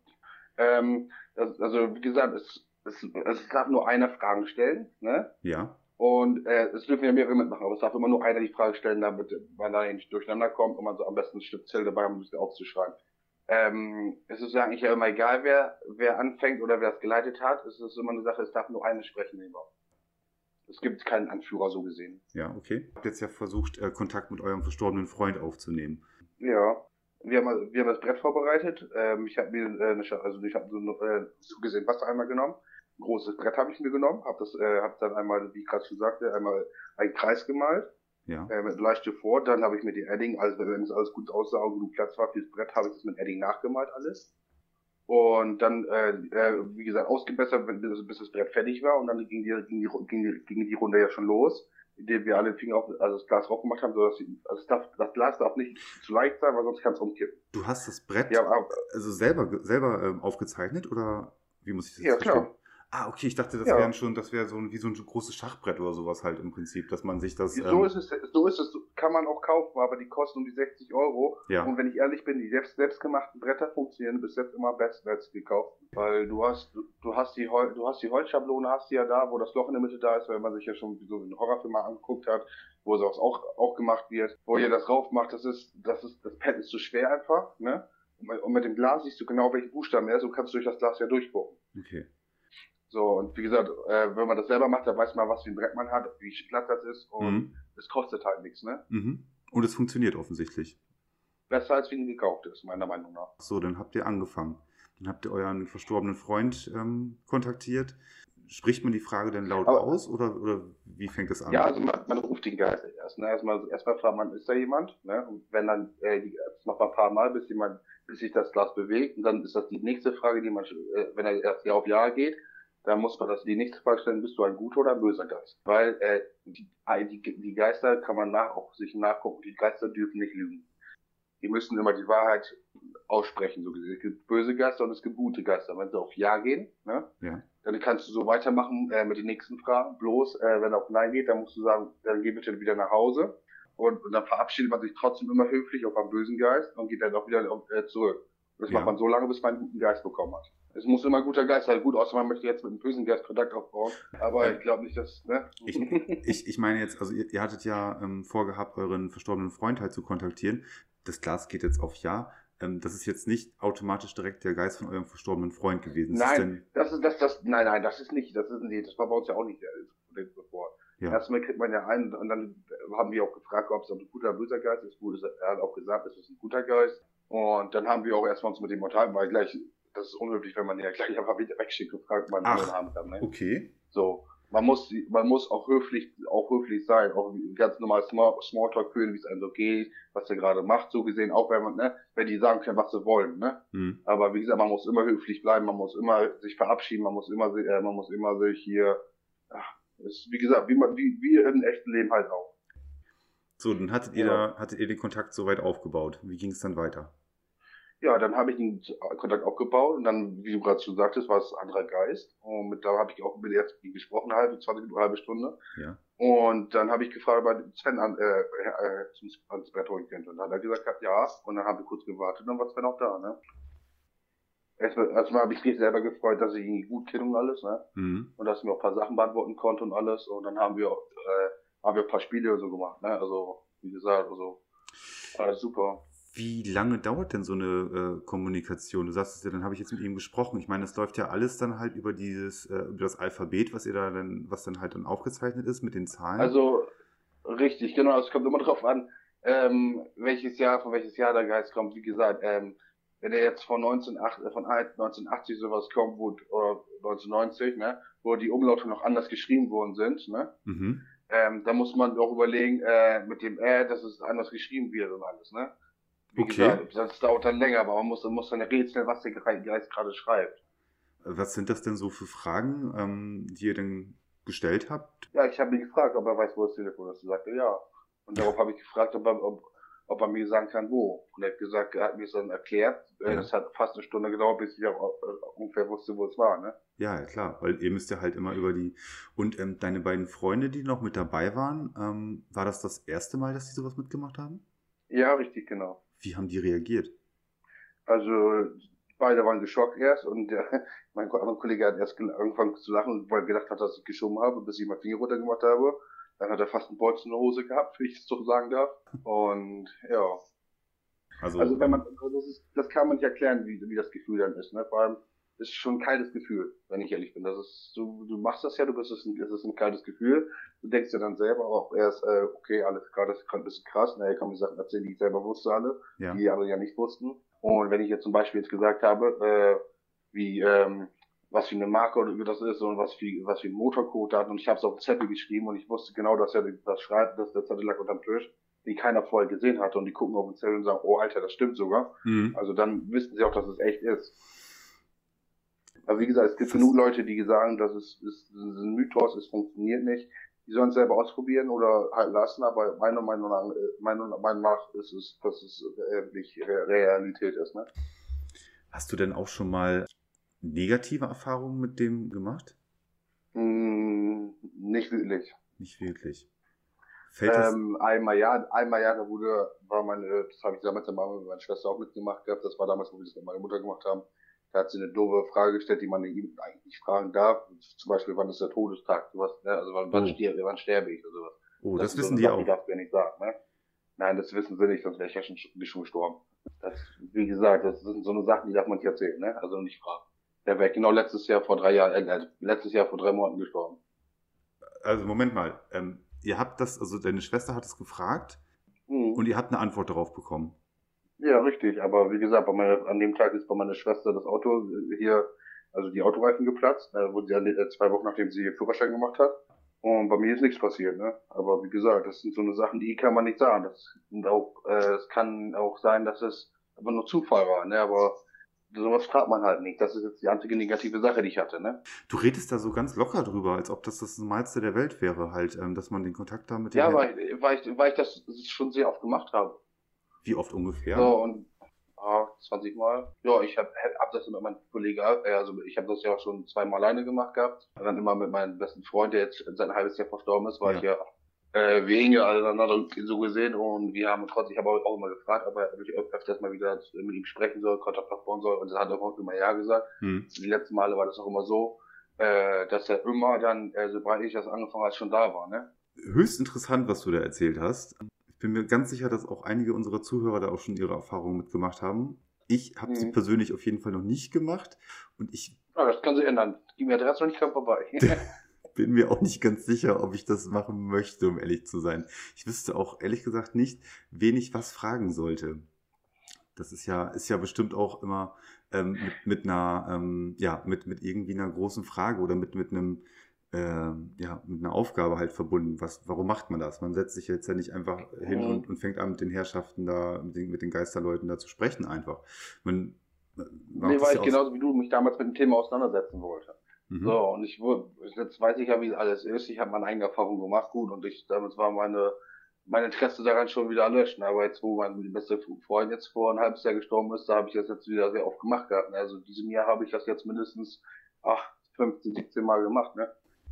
Ähm, das, also wie gesagt, es, es, es darf nur einer Fragen stellen, ne? Ja. Und äh, es dürfen ja mehrere mitmachen, aber es darf immer nur einer die Frage stellen, damit man da nicht durcheinander kommt und man so am besten ein Stück Zettel dabei hat, um es aufzuschreiben. Ähm, es ist eigentlich ja immer egal, wer, wer anfängt oder wer es geleitet hat. Es ist immer eine Sache, es darf nur einer sprechen immer. Es gibt keinen Anführer so gesehen. Ja, okay. Ihr habt jetzt ja versucht, äh, Kontakt mit eurem verstorbenen Freund aufzunehmen. Ja. Wir haben, wir haben das Brett vorbereitet. Ähm, ich habe mir äh, eine, also ich habe so äh, zugesehen Wasser einmal genommen. Ein großes Brett habe ich mir genommen, habe das, äh, habe dann einmal, wie ich gerade schon sagte, einmal einen Kreis gemalt ja. Äh, mit leichte vor, dann habe ich mit den Edding, also wenn es alles gut aussah und genug Platz war fürs Brett, habe ich das mit Edding nachgemalt alles. Und dann, äh, äh, wie gesagt, ausgebessert, bis, bis das Brett fertig war und dann ging die, ging die, ging die, ging die Runde ja schon los, indem wir alle Finger auf, also das Glas drauf gemacht haben, sodass die, also das, darf, das Glas darf nicht zu leicht sein, weil sonst kann es umkippen. Du hast das Brett ja, aber, also selber, selber ähm, aufgezeichnet oder wie muss ich das ja, verstehen? Klar. Ah, okay, ich dachte, das ja. wären schon, das wäre so ein, wie so ein großes Schachbrett oder sowas halt im Prinzip, dass man sich das. So ähm, ist es, so ist es, kann man auch kaufen, aber die kosten um die 60 Euro. Ja. Und wenn ich ehrlich bin, die selbst, selbstgemachten Bretter funktionieren bis jetzt immer bestwärts gekauft. Weil du hast, du, du hast die Hol, du hast die Holzschablone, hast du ja da, wo das Loch in der Mitte da ist, weil man sich ja schon so einen Horrorfilm mal angeguckt hat, wo sowas auch, auch gemacht wird, wo ihr das drauf macht, das ist, das ist, das Pad ist zu schwer einfach, ne? Und mit dem Glas siehst du genau, welche Buchstaben er ist und kannst durch das Glas ja durchgucken. Okay. So, und wie gesagt, äh, wenn man das selber macht, dann weiß man, was für ein Brett man hat, wie glatt das ist und mhm. es kostet halt nichts, ne? Mhm. Und es funktioniert offensichtlich. Besser als wie ein gekauftes, meiner Meinung nach. So, dann habt ihr angefangen. Dann habt ihr euren verstorbenen Freund ähm, kontaktiert. Spricht man die Frage denn laut Aber, aus oder, oder wie fängt es an? Ja, also man, man ruft den Geist erst. Ne? Erstmal, erstmal fragt man, ist da jemand? Ne? Und wenn dann, äh, die, das macht man ein paar Mal, bis jemand, bis sich das Glas bewegt. Und dann ist das die nächste Frage, die man, äh, wenn er erst ja auf Ja geht, da muss man das die nächste Frage stellen, bist du ein guter oder ein böser Geist? Weil äh, die, die, die Geister kann man nach, auch sich nachgucken, die Geister dürfen nicht lügen. Die müssen immer die Wahrheit aussprechen, so gesehen. Es gibt böse Geister und es gibt gute Geister. Wenn sie auf Ja gehen, ne, ja. dann kannst du so weitermachen äh, mit den nächsten Fragen. Bloß, äh, wenn er auf Nein geht, dann musst du sagen, dann geh bitte wieder nach Hause. Und, und dann verabschiedet man sich trotzdem immer höflich auf einen bösen Geist und geht dann auch wieder äh, zurück. Und das ja. macht man so lange, bis man einen guten Geist bekommen hat. Es muss immer guter Geist sein. Gut, außer man möchte jetzt mit einem bösen Geist Kontakt aufbauen. Aber ich glaube nicht, dass. Ne? Ich, ich, ich meine jetzt, also ihr, ihr hattet ja ähm, vorgehabt, euren verstorbenen Freund halt zu kontaktieren. Das Glas geht jetzt auf Ja. Ähm, das ist jetzt nicht automatisch direkt der Geist von eurem verstorbenen Freund gewesen. Ist nein, das ist das, das, nein, nein, das ist nicht, das ist nicht, das war bei uns ja auch nicht der bevor. Ja. Erstmal kriegt man ja einen und dann haben wir auch gefragt, ob es ein guter oder böser Geist ist. Er hat auch gesagt, es ist ein guter Geist. Und dann haben wir auch erstmal uns mit dem unterhalten, weil gleich das ist unhöflich, wenn man ja gleich einfach wieder wegschickt und fragt, man Ach, Namen kann. Ne? Okay. So, man muss, man muss auch höflich, auch höflich sein, auch ganz normal Small, Smalltalk führen, wie es einem so geht, was er gerade macht, so gesehen, auch wenn man, ne, wenn die sagen können, was sie wollen, ne. Mhm. Aber wie gesagt, man muss immer höflich bleiben, man muss immer sich verabschieden, man muss immer, äh, man muss immer sich hier, ach, ist, wie gesagt, wie man, wie, wie im echten Leben halt auch. So, dann hattet ihr ja. da, hattet ihr den Kontakt soweit aufgebaut. Wie ging es dann weiter? Ja, dann habe ich den Kontakt aufgebaut und dann, wie du gerade schon sagtest, war es ein anderer Geist. Und mit, da habe ich auch mit der gesprochen, halbe, 20 Minuten, halbe Stunde. Ja. Und dann habe ich gefragt, ob Sven an, äh, äh, zum, ans holen könnte. Und dann hat er gesagt, ja. Und dann haben wir kurz gewartet und dann war Sven auch da, ne? Erstmal, erstmal habe ich mich selber gefreut, dass ich ihn gut kenne und alles, ne? Mhm. Und dass ich mir auch ein paar Sachen beantworten konnte und alles. Und dann haben wir, äh, haben wir ein paar Spiele so gemacht, ne? Also, wie gesagt, also, alles super. Wie lange dauert denn so eine äh, Kommunikation? Du sagst ja, dann habe ich jetzt mit ihm gesprochen. Ich meine, das läuft ja alles dann halt über dieses, äh, über das Alphabet, was ihr da dann, was dann halt dann aufgezeichnet ist mit den Zahlen. Also richtig, genau. Es kommt immer drauf an, ähm, welches Jahr, von welches Jahr der Geist kommt. Wie gesagt, ähm, wenn er jetzt von 1980, äh, von 1980 sowas kommt, wo, oder 1990, ne, wo die Umlaute noch anders geschrieben worden sind, ne, mhm. ähm, da muss man auch überlegen, äh, mit dem R, dass es anders geschrieben wird und alles, ne. Wie okay. gesagt, das dauert dann länger, aber man muss, muss dann rätseln, was der Geist gerade schreibt. Was sind das denn so für Fragen, ähm, die ihr denn gestellt habt? Ja, ich habe ihn gefragt, ob er weiß, wo das Telefon ist. Er sagte ja. Und darauf habe ich gefragt, ob er, ob, ob er mir sagen kann, wo. Und er hat gesagt, er hat mir es dann erklärt. Äh, ja. Das hat fast eine Stunde gedauert, bis ich auch äh, ungefähr wusste, wo es war. Ne? Ja, klar, weil ihr müsst ja halt immer über die. Und ähm, deine beiden Freunde, die noch mit dabei waren, ähm, war das das erste Mal, dass sie sowas mitgemacht haben? Ja, richtig, genau. Wie haben die reagiert? Also beide waren geschockt erst und der, [LAUGHS] mein anderer Kollege hat erst angefangen zu lachen, weil er gedacht hat, dass ich geschoben habe, bis ich mein Finger runter gemacht habe. Dann hat er fast einen Bolzen in der Hose gehabt, [LAUGHS] wie ich es so sagen darf. Und ja. Also, also wenn man, also das, ist, das kann man nicht erklären, wie, wie das Gefühl dann ist. Ne? Vor allem ist schon ein kaltes Gefühl, wenn ich ehrlich bin. Das ist, du, du machst das ja, du bist es ist ein kaltes Gefühl. Du denkst dir dann selber auch erst, äh, okay, alles klar, das ist ein bisschen krass. Naja, kann mir Sachen erzählen, die ich selber wusste alle, ja. die andere ja nicht wussten. Und wenn ich jetzt zum Beispiel jetzt gesagt habe, äh, wie ähm, was für eine Marke oder das ist und was für was für ein Motorcode hat und ich habe es auf den Zettel geschrieben und ich wusste genau, dass er das schreibt, dass der Zettel lag unterm Tisch, die keiner vorher gesehen hatte und die gucken auf den Zettel und sagen, oh Alter, das stimmt sogar. Mhm. Also dann wissen sie auch, dass es echt ist. Aber wie gesagt, es gibt genug Leute, die sagen, es, es, es ist ein Mythos, es funktioniert nicht. Die sollen es selber ausprobieren oder halt lassen, aber meiner Meinung nach, meiner Meinung nach ist es, dass es wirklich Realität ist. Ne? Hast du denn auch schon mal negative Erfahrungen mit dem gemacht? Mm, nicht wirklich. Nicht wirklich. Fällt ähm, einmal ja, einmal ja, da wurde, war meine, das habe ich damals mit meiner Schwester auch mitgemacht gehabt, das war damals, wo wir das mit meiner Mutter gemacht haben. Da hat sie eine doofe Frage gestellt, die man ihm eigentlich nicht fragen darf. Zum Beispiel, wann ist der Todestag? Sowas, ne? Also wann, wann, mhm. sterbe, wann sterbe ich oder sowas. Oh, das, das wissen so die auch. Darfst du ja nicht sagen, ne? Nein, das wissen sie nicht, sonst wäre ich ja schon, schon gestorben. Das, wie gesagt, das sind so eine Sachen, die darf man nicht erzählen, ne? Also nicht fragen. Der wäre genau letztes Jahr vor drei Jahren, äh, letztes Jahr vor drei Monaten gestorben. Also Moment mal, ähm, ihr habt das, also deine Schwester hat es gefragt mhm. und ihr habt eine Antwort darauf bekommen. Ja, richtig. Aber wie gesagt, bei meiner, an dem Tag ist bei meiner Schwester das Auto hier, also die Autoreifen geplatzt, äh, wurde sie an, äh, zwei Wochen nachdem sie ihr Führerschein gemacht hat. Und bei mir ist nichts passiert, ne? Aber wie gesagt, das sind so eine Sachen, die kann man nicht sagen. Das sind auch, äh, es kann auch sein, dass es aber nur Zufall war, ne? Aber sowas fragt man halt nicht. Das ist jetzt die einzige negative Sache, die ich hatte, ne? Du redest da so ganz locker drüber, als ob das das Normalste der Welt wäre, halt, ähm, dass man den Kontakt da mit Ja, weil, weil, ich, weil ich das schon sehr oft gemacht habe. Wie oft ungefähr? So, und ah, 20 Mal. Ja, ich habe hab das mit meinem Kollegen, äh, also ich habe das ja auch schon zweimal alleine gemacht gehabt. Dann immer mit meinem besten Freund, der jetzt seit ein halbes Jahr verstorben ist, war ja. ich ja äh, wir hingen ja aneinander so gesehen und wir haben trotzdem, ich habe auch immer gefragt, ob er öfters mal wieder mit ihm sprechen soll, Kontakt aufbauen soll und er hat auch immer ja gesagt. Hm. Die letzten Male war das auch immer so, äh, dass er immer dann, äh, sobald ich das angefangen habe, schon da war, ne? Höchst interessant, was du da erzählt hast bin mir ganz sicher, dass auch einige unserer Zuhörer da auch schon ihre Erfahrungen mitgemacht haben. Ich habe mhm. sie persönlich auf jeden Fall noch nicht gemacht und ich. Ah, das kann sich ändern. Mir Adresse noch nicht ganz vorbei. [LAUGHS] [LAUGHS] bin mir auch nicht ganz sicher, ob ich das machen möchte, um ehrlich zu sein. Ich wüsste auch ehrlich gesagt nicht, wen ich was fragen sollte. Das ist ja, ist ja bestimmt auch immer ähm, mit, mit einer, ähm, ja, mit, mit irgendwie einer großen Frage oder mit, mit einem, ja, mit einer Aufgabe halt verbunden. Was, warum macht man das? Man setzt sich jetzt ja nicht einfach hin mhm. und, und fängt an, mit den Herrschaften da, mit den, mit den Geisterleuten da zu sprechen einfach. Man, nee, weil ich genauso wie du mich damals mit dem Thema auseinandersetzen wollte. Mhm. So, und ich wurde, jetzt weiß ich ja, wie alles ist. Ich habe meine eigene Erfahrung gemacht, gut, und ich, damals war meine, mein Interesse daran schon wieder erlöscht. Aber jetzt, wo mein bester Freund jetzt vor ein halbes Jahr gestorben ist, da habe ich das jetzt wieder sehr oft gemacht gehabt. Also diesem Jahr habe ich das jetzt mindestens, ach, 15, 17 Mal gemacht, ne?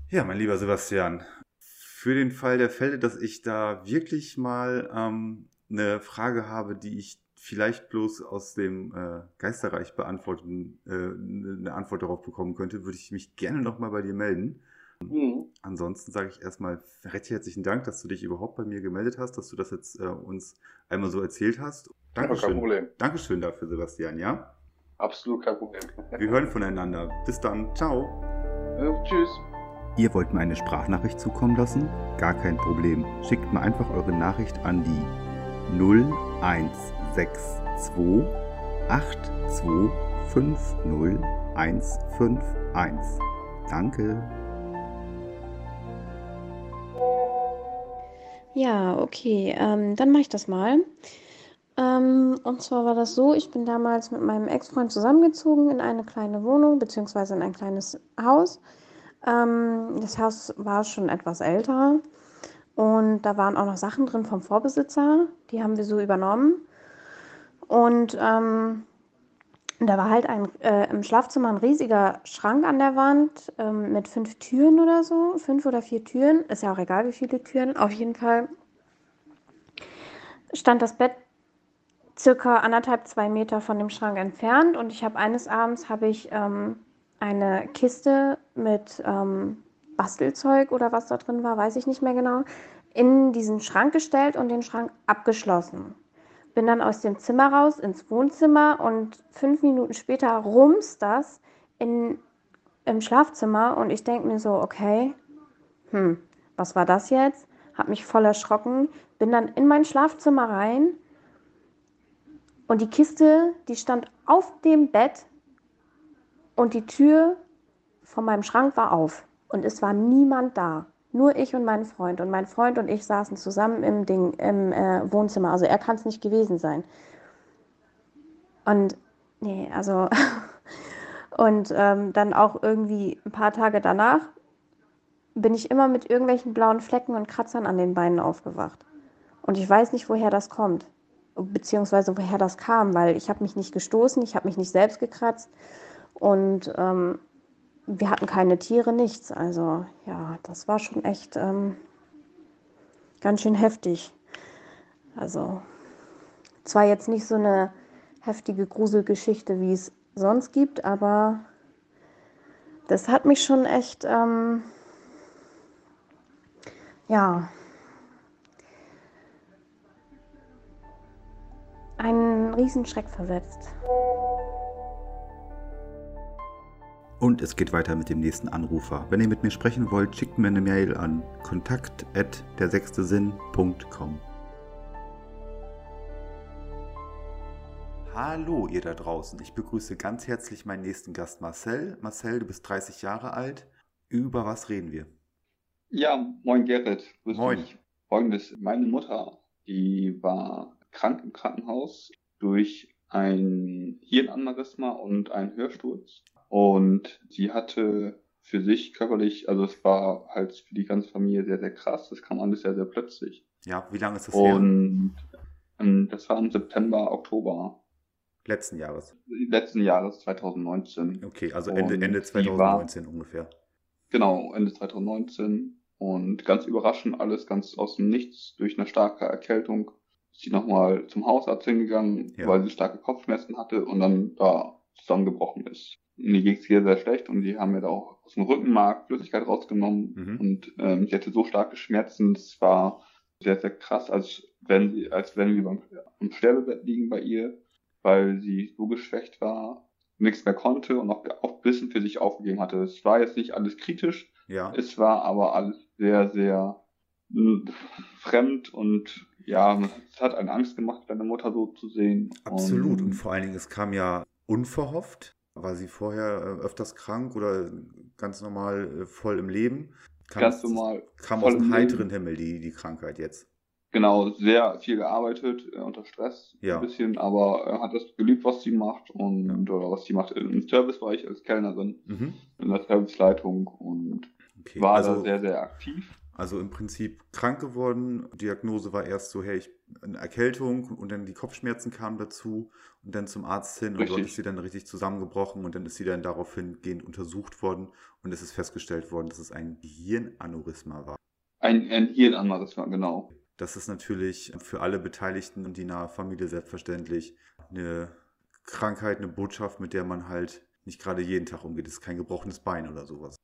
Ja, mein lieber Sebastian, für den Fall der Fälle, dass ich da wirklich mal ähm, eine Frage habe, die ich vielleicht bloß aus dem äh, Geisterreich beantworten, äh, eine Antwort darauf bekommen könnte, würde ich mich gerne nochmal bei dir melden. Mhm. Ansonsten sage ich erstmal recht herzlichen Dank, dass du dich überhaupt bei mir gemeldet hast, dass du das jetzt äh, uns einmal so erzählt hast. Dankeschön. Ja, kein Problem. Dankeschön dafür, Sebastian, ja? Absolut kein Problem. Wir hören voneinander. Bis dann. Ciao. Ja, tschüss. Ihr wollt mir eine Sprachnachricht zukommen lassen? Gar kein Problem. Schickt mir einfach eure Nachricht an die 0162 8250151. Danke. Ja, okay, ähm, dann mache ich das mal. Ähm, und zwar war das so, ich bin damals mit meinem Ex-Freund zusammengezogen in eine kleine Wohnung, beziehungsweise in ein kleines Haus. Ähm, das Haus war schon etwas älter. Und da waren auch noch Sachen drin vom Vorbesitzer, die haben wir so übernommen. Und ähm, da war halt ein, äh, im Schlafzimmer ein riesiger Schrank an der Wand ähm, mit fünf Türen oder so, fünf oder vier Türen, ist ja auch egal, wie viele Türen. Auf jeden Fall. Stand das Bett circa anderthalb, zwei Meter von dem Schrank entfernt. Und ich habe eines Abends habe ich ähm, eine Kiste mit ähm, Bastelzeug oder was da drin war, weiß ich nicht mehr genau, in diesen Schrank gestellt und den Schrank abgeschlossen. Bin dann aus dem Zimmer raus ins Wohnzimmer und fünf Minuten später rums das in, im Schlafzimmer und ich denke mir so, okay, hm, was war das jetzt? Hab mich voll erschrocken, bin dann in mein Schlafzimmer rein und die Kiste, die stand auf dem Bett und die Tür von meinem Schrank war auf und es war niemand da. Nur ich und mein Freund. Und mein Freund und ich saßen zusammen im, Ding, im äh, Wohnzimmer. Also er kann es nicht gewesen sein. Und nee, also [LAUGHS] und ähm, dann auch irgendwie ein paar Tage danach bin ich immer mit irgendwelchen blauen Flecken und Kratzern an den Beinen aufgewacht. Und ich weiß nicht, woher das kommt beziehungsweise woher das kam, weil ich habe mich nicht gestoßen, ich habe mich nicht selbst gekratzt und ähm, wir hatten keine Tiere, nichts. Also ja, das war schon echt ähm, ganz schön heftig. Also zwar jetzt nicht so eine heftige Gruselgeschichte, wie es sonst gibt, aber das hat mich schon echt, ähm, ja, einen Riesenschreck versetzt. Und es geht weiter mit dem nächsten Anrufer. Wenn ihr mit mir sprechen wollt, schickt mir eine Mail an kontakt@dersechstesinn.com. Hallo ihr da draußen. Ich begrüße ganz herzlich meinen nächsten Gast Marcel. Marcel, du bist 30 Jahre alt. Über was reden wir? Ja, moin Gerrit. Grüß moin. Mich. Folgendes, meine Mutter, die war krank im Krankenhaus durch ein Hirnaneurysma und einen Hörsturz. Und sie hatte für sich körperlich, also es war halt für die ganze Familie sehr, sehr krass. Das kam alles sehr, sehr plötzlich. Ja, wie lange ist das und, her? Und ähm, das war im September, Oktober. Letzten Jahres? Letzten Jahres, 2019. Okay, also Ende, Ende 2019 war, ungefähr. Genau, Ende 2019. Und ganz überraschend alles ganz aus dem Nichts durch eine starke Erkältung ist sie nochmal zum Hausarzt hingegangen, ja. weil sie starke Kopfschmerzen hatte und dann da zusammengebrochen ist. Mir ging es hier sehr schlecht und die haben mir da auch aus dem Rückenmark Flüssigkeit rausgenommen mhm. und ähm, sie hatte so starke Schmerzen, es war sehr, sehr krass, als wenn sie, als wenn wir beim, am Sterbebett liegen bei ihr, weil sie so geschwächt war, nichts mehr konnte und auch, auch ein bisschen für sich aufgegeben hatte. Es war jetzt nicht alles kritisch, ja. es war aber alles sehr, sehr fremd und ja, es hat einen Angst gemacht, deine Mutter so zu sehen. Absolut. Und, und vor allen Dingen, es kam ja unverhofft. War sie vorher äh, öfters krank oder ganz normal äh, voll im Leben? Kam, ganz normal. Kam aus dem heiteren Himmel, die, die Krankheit jetzt. Genau, sehr viel gearbeitet, äh, unter Stress ja. ein bisschen, aber hat das geliebt, was sie macht und ja. oder was sie macht im Servicebereich als Kellnerin, mhm. in der Serviceleitung und okay. war also, da sehr, sehr aktiv. Also im Prinzip krank geworden. Diagnose war erst so, hey, ich, eine Erkältung und dann die Kopfschmerzen kamen dazu und dann zum Arzt hin richtig. und dort ist sie dann richtig zusammengebrochen und dann ist sie dann daraufhin gehend untersucht worden und es ist festgestellt worden, dass es ein Hirnaneurysma war. Ein, ein Hirnaneurysma, genau. Das ist natürlich für alle Beteiligten und die nahe Familie selbstverständlich eine Krankheit, eine Botschaft, mit der man halt nicht gerade jeden Tag umgeht. Es ist kein gebrochenes Bein oder sowas.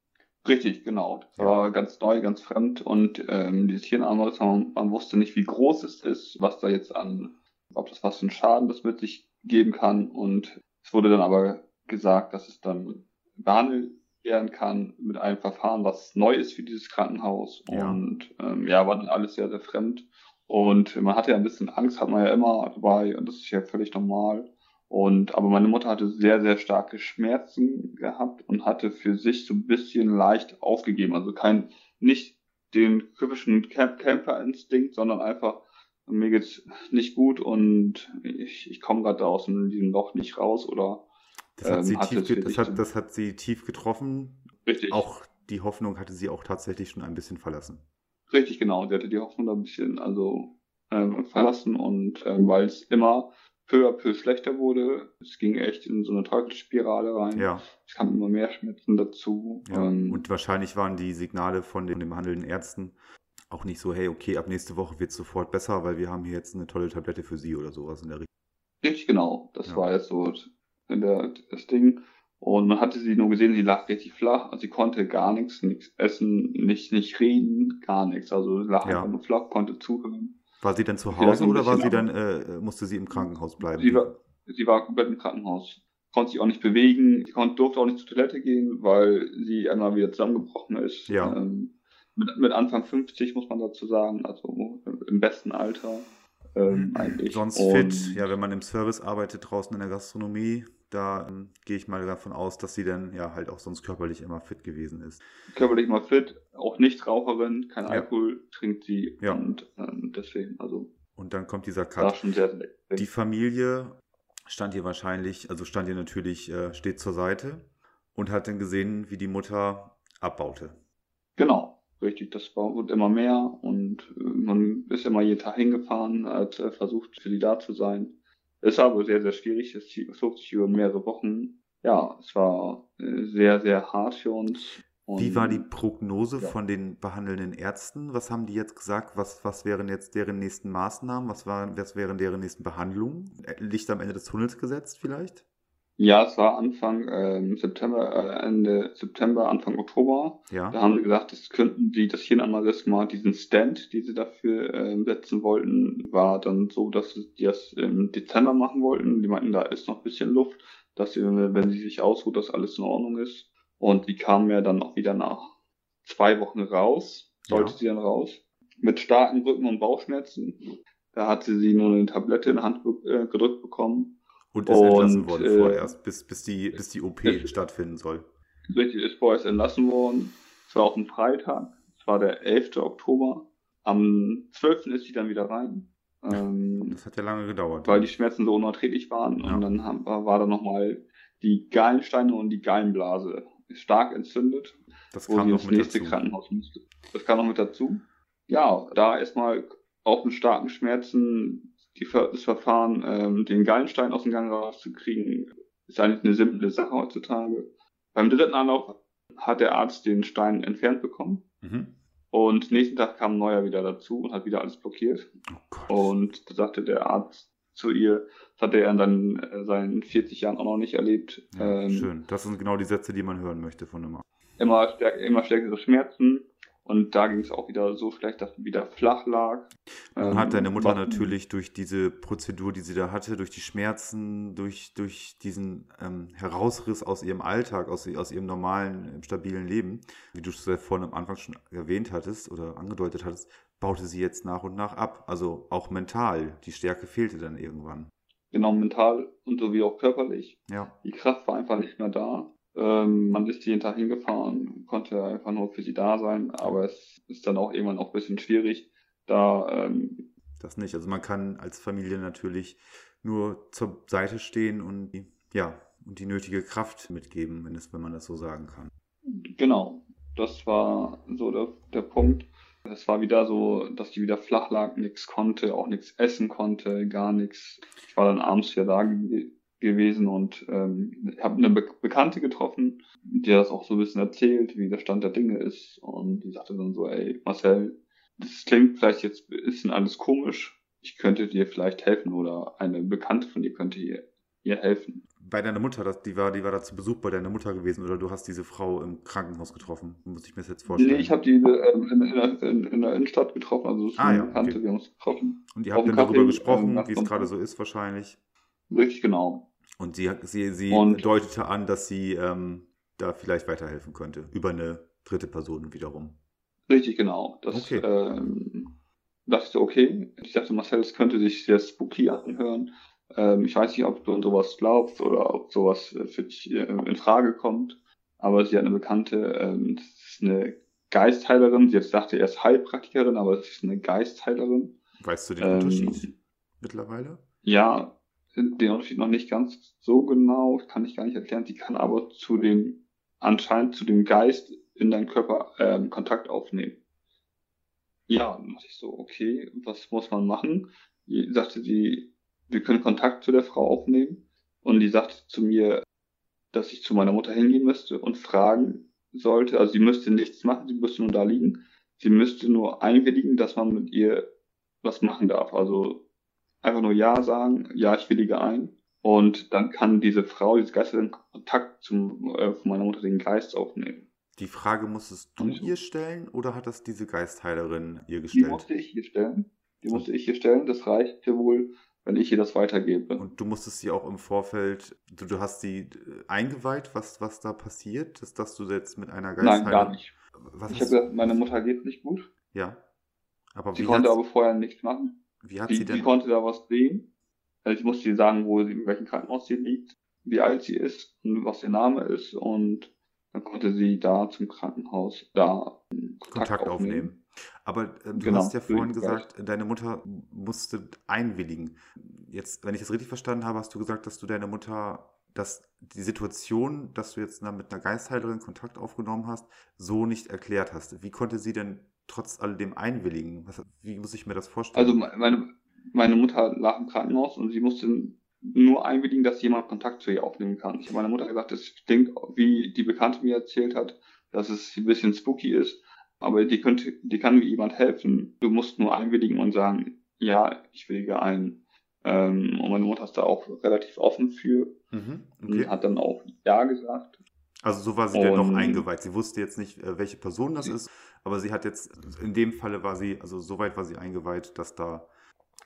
Richtig, genau. Das ja. war ganz neu, ganz fremd und ähm, dieses Hirnarmriss, man, man wusste nicht, wie groß es ist, was da jetzt an, ob das was für einen Schaden das mit sich geben kann und es wurde dann aber gesagt, dass es dann behandelt werden kann mit einem Verfahren, was neu ist für dieses Krankenhaus ja. und ähm, ja, war dann alles sehr, sehr fremd und man hatte ja ein bisschen Angst, hat man ja immer dabei und das ist ja völlig normal und, aber meine Mutter hatte sehr, sehr starke Schmerzen gehabt und hatte für sich so ein bisschen leicht aufgegeben. Also kein, nicht den typischen Camp Camper-Instinkt, sondern einfach, mir geht's nicht gut und ich, ich komme gerade aus diesem Loch nicht raus oder das hat, ähm, sie tief, das, hat, das hat sie tief getroffen. Richtig. Auch die Hoffnung hatte sie auch tatsächlich schon ein bisschen verlassen. Richtig, genau. Sie hatte die Hoffnung da ein bisschen also ähm, verlassen und ähm, weil es immer peu à peu schlechter wurde. Es ging echt in so eine Teufelsspirale rein. Ja. Es kamen immer mehr Schmerzen dazu. Ja. Ähm, und wahrscheinlich waren die Signale von den, den behandelnden Ärzten auch nicht so, hey, okay, ab nächste Woche wird es sofort besser, weil wir haben hier jetzt eine tolle Tablette für Sie oder sowas in der Richtung. Richtig, genau. Das ja. war jetzt so der, das Ding. Und man hatte sie nur gesehen, sie lag richtig flach. Also sie konnte gar nichts, nichts essen, nicht, nicht reden, gar nichts. Also sie lag ja. einfach nur flach, konnte zuhören. War sie dann zu Hause oder war sie dann, äh, musste sie im Krankenhaus bleiben? Sie war, sie war komplett im Krankenhaus. Konnte sich auch nicht bewegen. Sie konnte, durfte auch nicht zur Toilette gehen, weil sie einmal wieder zusammengebrochen ist. Ja. Ähm, mit, mit Anfang 50 muss man dazu sagen, also im besten Alter. Ähm, eigentlich. Sonst Und, fit, ja, wenn man im Service arbeitet draußen in der Gastronomie, da ähm, gehe ich mal davon aus, dass sie dann ja halt auch sonst körperlich immer fit gewesen ist. Körperlich immer fit, auch nicht Raucherin, kein ja. Alkohol trinkt sie ja. und ähm, deswegen, also. Und dann kommt dieser Cut. Schon sehr, sehr Die Familie stand ihr wahrscheinlich, also stand ihr natürlich, äh, steht zur Seite und hat dann gesehen, wie die Mutter abbaute. Genau, richtig. Das war, wurde immer mehr und äh, man ist immer jeden Tag hingefahren, hat äh, versucht, für sie da zu sein. Es war aber sehr, sehr schwierig. Es zog sich über mehrere Wochen. Ja, es war äh, sehr, sehr hart für uns. Und, Wie war die Prognose ja. von den behandelnden Ärzten? Was haben die jetzt gesagt? Was, was wären jetzt deren nächsten Maßnahmen? Was, waren, was wären deren nächsten Behandlungen? Licht am Ende des Tunnels gesetzt vielleicht? Ja, es war Anfang äh, September, äh, Ende September, Anfang Oktober. Ja. Da haben sie gesagt, das könnten die, das Hirnaneurysma, diesen Stand, die sie dafür äh, setzen wollten, war dann so, dass sie das im Dezember machen wollten. Die meinten, da ist noch ein bisschen Luft, dass sie, wenn sie sich ausruht, dass alles in Ordnung ist. Und die kamen ja dann auch wieder nach zwei Wochen raus, sollte ja. sie dann raus, mit starken Rücken- und Bauchschmerzen. Da hatte sie nur eine Tablette in die Hand äh, gedrückt bekommen und ist und, entlassen worden äh, vorerst, bis, bis, die, bis die OP ist, stattfinden soll. Richtig, ist vorerst entlassen worden. Es war auch ein Freitag. Es war der 11. Oktober. Am 12. ist sie dann wieder rein. Ähm, [LAUGHS] das hat ja lange gedauert. Weil die Schmerzen so unerträglich waren. Ja. Und dann haben, war da nochmal die Gallensteine und die Gallenblase stark entzündet. Das kam noch mit nächste dazu. Krankenhaus musste. Das kam noch mit dazu. Ja, da erstmal auch mit starken Schmerzen die, das Verfahren, ähm, den Gallenstein aus dem Gang rauszukriegen, ist eigentlich eine simple Sache heutzutage. Beim dritten Anlauf hat der Arzt den Stein entfernt bekommen. Mhm. Und nächsten Tag kam ein neuer wieder dazu und hat wieder alles blockiert. Oh und da sagte der Arzt zu ihr, das hat er dann äh, seinen 40 Jahren auch noch nicht erlebt. Ja, ähm, schön. Das sind genau die Sätze, die man hören möchte von einem Arzt. Immer, stärk immer stärkere Schmerzen, und da ging es auch wieder so schlecht, dass sie wieder flach lag. Dann hat deine ähm, Mutter natürlich durch diese Prozedur, die sie da hatte, durch die Schmerzen, durch, durch diesen ähm, Herausriss aus ihrem Alltag, aus, aus ihrem normalen, stabilen Leben, wie du es ja vorhin am Anfang schon erwähnt hattest oder angedeutet hattest, baute sie jetzt nach und nach ab. Also auch mental. Die Stärke fehlte dann irgendwann. Genau, mental und so wie auch körperlich. Ja. Die Kraft war einfach nicht mehr da. Ähm, man ist jeden Tag hingefahren, konnte einfach nur für sie da sein, aber es ist dann auch irgendwann auch ein bisschen schwierig, da. Ähm, das nicht. Also man kann als Familie natürlich nur zur Seite stehen und ja und die nötige Kraft mitgeben, wenn es, wenn man das so sagen kann. Genau, das war so der, der Punkt. Es war wieder so, dass die wieder flach lag, nichts konnte, auch nichts essen konnte, gar nichts. Ich war dann abends ja da gewesen und ähm, habe eine Be Bekannte getroffen, die das auch so ein bisschen erzählt, wie der Stand der Dinge ist und die sagte dann so, ey Marcel, das klingt vielleicht jetzt ein bisschen alles komisch, ich könnte dir vielleicht helfen oder eine Bekannte von dir könnte ihr, ihr helfen. bei deiner Mutter, die war, die war da zu Besuch bei deiner Mutter gewesen oder du hast diese Frau im Krankenhaus getroffen? Muss ich mir das jetzt vorstellen? Nee, ich habe die ähm, in, in, in, in, der Innenstadt getroffen, also das ist ah, ja, Bekannte, okay. wir haben uns getroffen. Und ihr habt dann darüber gesprochen, ähm, wie es gerade so ist wahrscheinlich. Richtig, genau. Und sie, sie, sie und, deutete an, dass sie ähm, da vielleicht weiterhelfen könnte, über eine dritte Person wiederum. Richtig, genau. Das, okay. ähm, dachte ich so, okay. Ich dachte, Marcel, es könnte sich sehr spooky anhören. Ähm, ich weiß nicht, ob du an sowas glaubst oder ob sowas für dich äh, in Frage kommt. Aber sie hat eine Bekannte, ähm, das ist eine Geistheilerin. Sie jetzt dachte erst Heilpraktikerin, aber es ist eine Geistheilerin. Weißt du den ähm, Unterschied mittlerweile? Ja, den Unterschied noch nicht ganz so genau, kann ich gar nicht erklären. Sie kann aber zu dem, anscheinend zu dem Geist in deinen Körper ähm, Kontakt aufnehmen. Ja, dann dachte ich so, okay, was muss man machen? Die sagte sie, wir können Kontakt zu der Frau aufnehmen. Und die sagte zu mir, dass ich zu meiner Mutter hingehen müsste und fragen sollte. Also sie müsste nichts machen, sie müsste nur da liegen. Sie müsste nur einwilligen, dass man mit ihr was machen darf. Also einfach nur Ja sagen, ja, ich willige ein. Und dann kann diese Frau, diese Geisterin Kontakt zum, äh, von meiner Mutter den Geist aufnehmen. Die Frage musstest du ihr stellen oder hat das diese Geistheilerin ihr gestellt? Die musste ich ihr stellen. Die musste ich ihr stellen. Das reichte wohl, wenn ich ihr das weitergebe. Und du musstest sie auch im Vorfeld, du, du hast sie äh, eingeweiht, was, was da passiert? Ist, dass du jetzt mit einer Geistheilerin... Nein, gar nicht. Was ich habe gesagt, meine Mutter geht nicht gut. Ja. Aber sie konnte aber vorher nichts machen. Wie hat sie, sie denn... Sie konnte da was sehen. Also ich musste ihr sagen, wo sie, in welchem Krankenhaus sie liegt, wie alt sie ist und was ihr Name ist und dann konnte sie da zum Krankenhaus da Kontakt, Kontakt aufnehmen. aufnehmen. Aber äh, du genau, hast ja vorhin gesagt, deine Mutter musste einwilligen. Jetzt, wenn ich das richtig verstanden habe, hast du gesagt, dass du deine Mutter, dass die Situation, dass du jetzt mit einer Geistheilerin Kontakt aufgenommen hast, so nicht erklärt hast. Wie konnte sie denn trotz alledem einwilligen? Was, wie muss ich mir das vorstellen? Also meine, meine Mutter lag im Krankenhaus und sie musste nur einwilligen, dass jemand Kontakt zu ihr aufnehmen kann. Ich habe meiner Mutter gesagt, es klingt, wie die Bekannte mir erzählt hat, dass es ein bisschen spooky ist, aber die könnte, die kann mir jemand helfen. Du musst nur einwilligen und sagen, ja, ich willige ein. Ähm, und meine Mutter ist da auch relativ offen für mhm, okay. und hat dann auch Ja gesagt. Also so war sie und, denn noch eingeweiht. Sie wusste jetzt nicht, äh, welche Person das ist, aber sie hat jetzt, in dem Falle war sie, also soweit war sie eingeweiht, dass da,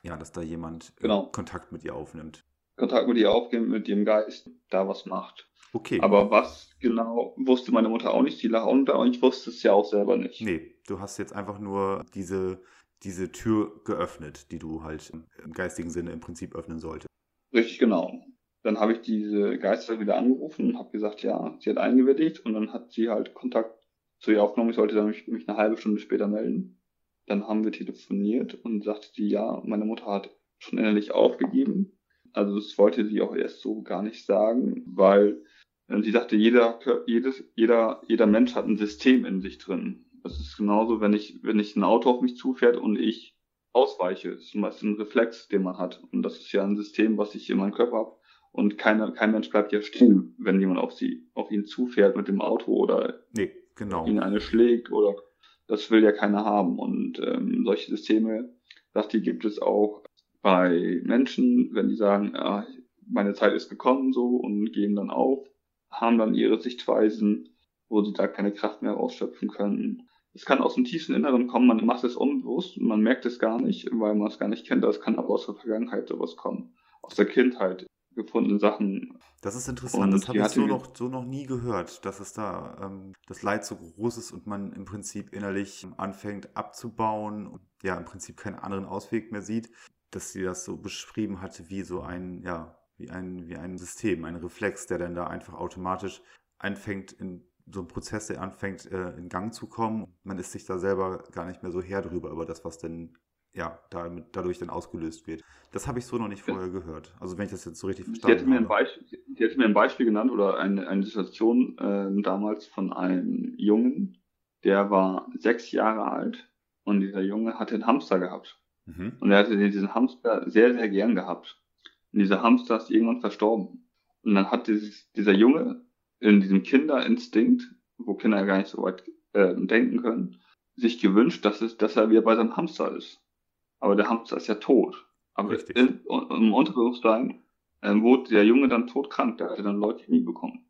ja, dass da jemand äh, genau. Kontakt mit ihr aufnimmt. Kontakt mit ihr aufgeben, mit ihrem Geist da was macht. Okay. Aber was genau, wusste meine Mutter auch nicht, die lag auch da und ich wusste es ja auch selber nicht. Nee, du hast jetzt einfach nur diese, diese Tür geöffnet, die du halt im geistigen Sinne im Prinzip öffnen solltest. Richtig, genau. Dann habe ich diese Geister wieder angerufen und habe gesagt, ja, sie hat eingewilligt und dann hat sie halt Kontakt zu ihr aufgenommen. Ich sollte dann mich, mich eine halbe Stunde später melden. Dann haben wir telefoniert und sagte sie, ja, meine Mutter hat schon innerlich aufgegeben also das wollte sie auch erst so gar nicht sagen, weil äh, sie sagte, jeder, jedes, jeder, jeder Mensch hat ein System in sich drin. Das ist genauso, wenn ich, wenn ich ein Auto auf mich zufährt und ich ausweiche. Das ist ein Reflex, den man hat. Und das ist ja ein System, was ich in meinem Körper habe. Und keiner, kein Mensch bleibt ja stehen, wenn jemand auf sie, auf ihn zufährt mit dem Auto oder nee, genau. ihn eine schlägt oder das will ja keiner haben. Und ähm, solche Systeme, sagt die, gibt es auch bei Menschen, wenn die sagen, ja, meine Zeit ist gekommen so und geben dann auf, haben dann ihre Sichtweisen, wo sie da keine Kraft mehr ausschöpfen können. Es kann aus dem tiefsten Inneren kommen, man macht es unbewusst, man merkt es gar nicht, weil man es gar nicht kennt. Das kann aber aus der Vergangenheit sowas kommen. Aus der Kindheit gefundene Sachen. Das ist interessant, das habe ich so noch, so noch nie gehört, dass es da ähm, das Leid so groß ist und man im Prinzip innerlich anfängt abzubauen und ja im Prinzip keinen anderen Ausweg mehr sieht dass sie das so beschrieben hatte wie so ein, ja, wie ein, wie ein System, ein Reflex, der dann da einfach automatisch anfängt, in so einem Prozess, der anfängt, äh, in Gang zu kommen. Man ist sich da selber gar nicht mehr so her drüber, über das, was denn ja, damit, dadurch dann ausgelöst wird. Das habe ich so noch nicht vorher gehört. Also wenn ich das jetzt so richtig verstanden habe. Mir ein Beispiel, die hätte mir ein Beispiel genannt oder eine, eine Situation äh, damals von einem Jungen, der war sechs Jahre alt und dieser Junge hatte einen Hamster gehabt. Mhm. Und er hatte diesen Hamster sehr, sehr gern gehabt. Und dieser Hamster ist irgendwann verstorben. Und dann hat dieses, dieser Junge in diesem Kinderinstinkt, wo Kinder gar nicht so weit äh, denken können, sich gewünscht, dass, es, dass er wieder bei seinem Hamster ist. Aber der Hamster ist ja tot. Aber in, im Unterbewusstsein ähm, wurde der Junge dann todkrank, der hatte dann Leukämie bekommen.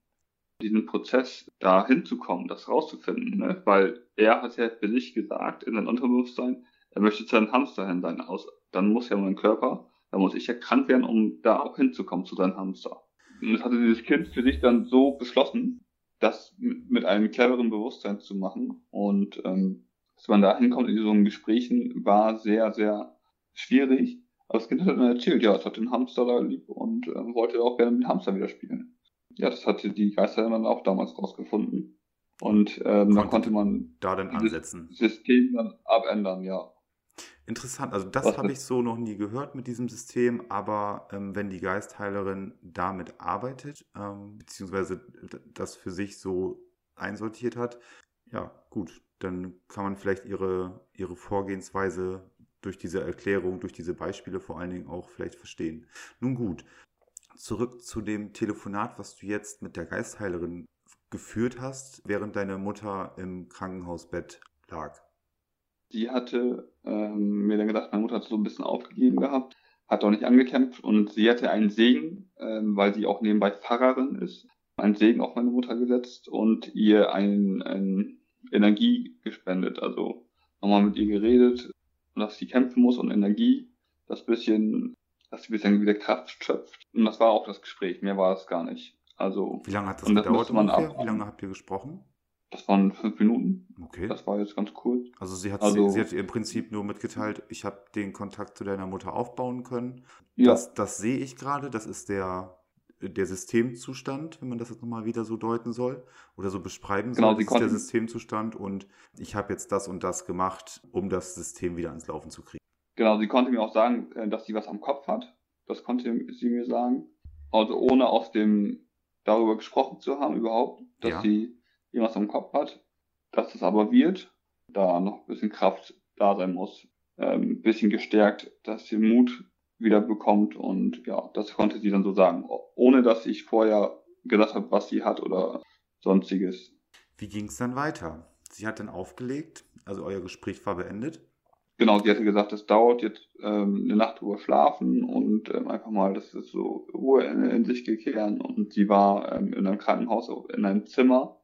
Diesen Prozess, da hinzukommen, das rauszufinden, ne? weil er hat ja für sich gesagt, in seinem Unterbewusstsein, er möchte zu einem Hamster hin sein. Aus, dann muss ja mein Körper, da muss ich ja krank werden, um da auch hinzukommen zu seinem Hamster. Und das hatte dieses Kind für sich dann so beschlossen, das mit einem cleveren Bewusstsein zu machen. Und ähm, dass man da hinkommt in so Gesprächen, war sehr, sehr schwierig. Aber das Kind hat dann erzählt, ja, es hat den Hamster da lieb und äh, wollte auch gerne mit dem Hamster wieder spielen. Ja, das hatte die Geister dann auch damals rausgefunden. Und ähm, dann konnte man da dann ansetzen. System dann abändern, ja. Interessant, also das habe ich so noch nie gehört mit diesem System, aber ähm, wenn die Geistheilerin damit arbeitet, ähm, beziehungsweise das für sich so einsortiert hat, ja, gut, dann kann man vielleicht ihre, ihre Vorgehensweise durch diese Erklärung, durch diese Beispiele vor allen Dingen auch vielleicht verstehen. Nun gut, zurück zu dem Telefonat, was du jetzt mit der Geistheilerin geführt hast, während deine Mutter im Krankenhausbett lag. Sie hatte ähm, mir dann gedacht, meine Mutter hat so ein bisschen aufgegeben gehabt, hat auch nicht angekämpft und sie hatte einen Segen, ähm, weil sie auch nebenbei Pfarrerin ist, einen Segen auf meine Mutter gesetzt und ihr ein, ein Energie gespendet. Also nochmal mit ihr geredet, dass sie kämpfen muss und Energie, das bisschen, dass sie ein bisschen wieder Kraft schöpft. Und das war auch das Gespräch, mehr war es gar nicht. Also, Wie lange hat das gedauert? Wie lange habt ihr gesprochen? Das waren fünf Minuten. Okay. Das war jetzt ganz kurz. Also sie hat, also, sie, sie hat im Prinzip nur mitgeteilt, ich habe den Kontakt zu deiner Mutter aufbauen können. Ja. Das, das sehe ich gerade. Das ist der, der Systemzustand, wenn man das jetzt nochmal wieder so deuten soll oder so beschreiben genau, soll. Das ist der Systemzustand und ich habe jetzt das und das gemacht, um das System wieder ans Laufen zu kriegen. Genau, sie konnte mir auch sagen, äh, dass sie was am Kopf hat. Das konnte sie mir sagen. Also ohne aus dem darüber gesprochen zu haben überhaupt, dass ja. sie irgendwas am Kopf hat, dass es aber wird, da noch ein bisschen Kraft da sein muss, ähm, ein bisschen gestärkt, dass sie Mut wieder bekommt und ja, das konnte sie dann so sagen, ohne dass ich vorher gesagt habe, was sie hat oder sonstiges. Wie ging es dann weiter? Sie hat dann aufgelegt, also euer Gespräch war beendet. Genau, sie hatte gesagt, es dauert jetzt ähm, eine Nacht drüber schlafen und ähm, einfach mal, das ist so Ruhe in, in sich gekehren und sie war ähm, in einem Krankenhaus in einem Zimmer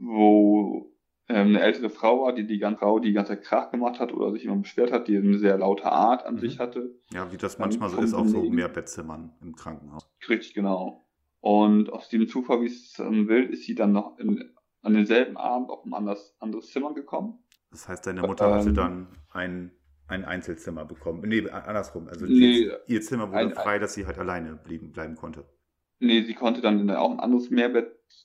wo eine ältere Frau war, die die ganze Frau die ganze Zeit Krach gemacht hat oder sich immer beschwert hat, die eine sehr laute Art an mhm. sich hatte. Ja, wie das manchmal so ist, auf so Mehrbettzimmern im Krankenhaus. Richtig, genau. Und aus diesem Zufall, wie es ähm, will, ist sie dann noch in, an denselben Abend auf ein anderes, anderes Zimmer gekommen. Das heißt, deine Mutter ähm, hatte dann ein, ein Einzelzimmer bekommen. Nee, andersrum. Also nee, ihr, ihr Zimmer wurde ein, frei, dass sie halt alleine blieben, bleiben konnte. Nee, sie konnte dann auch ein anderes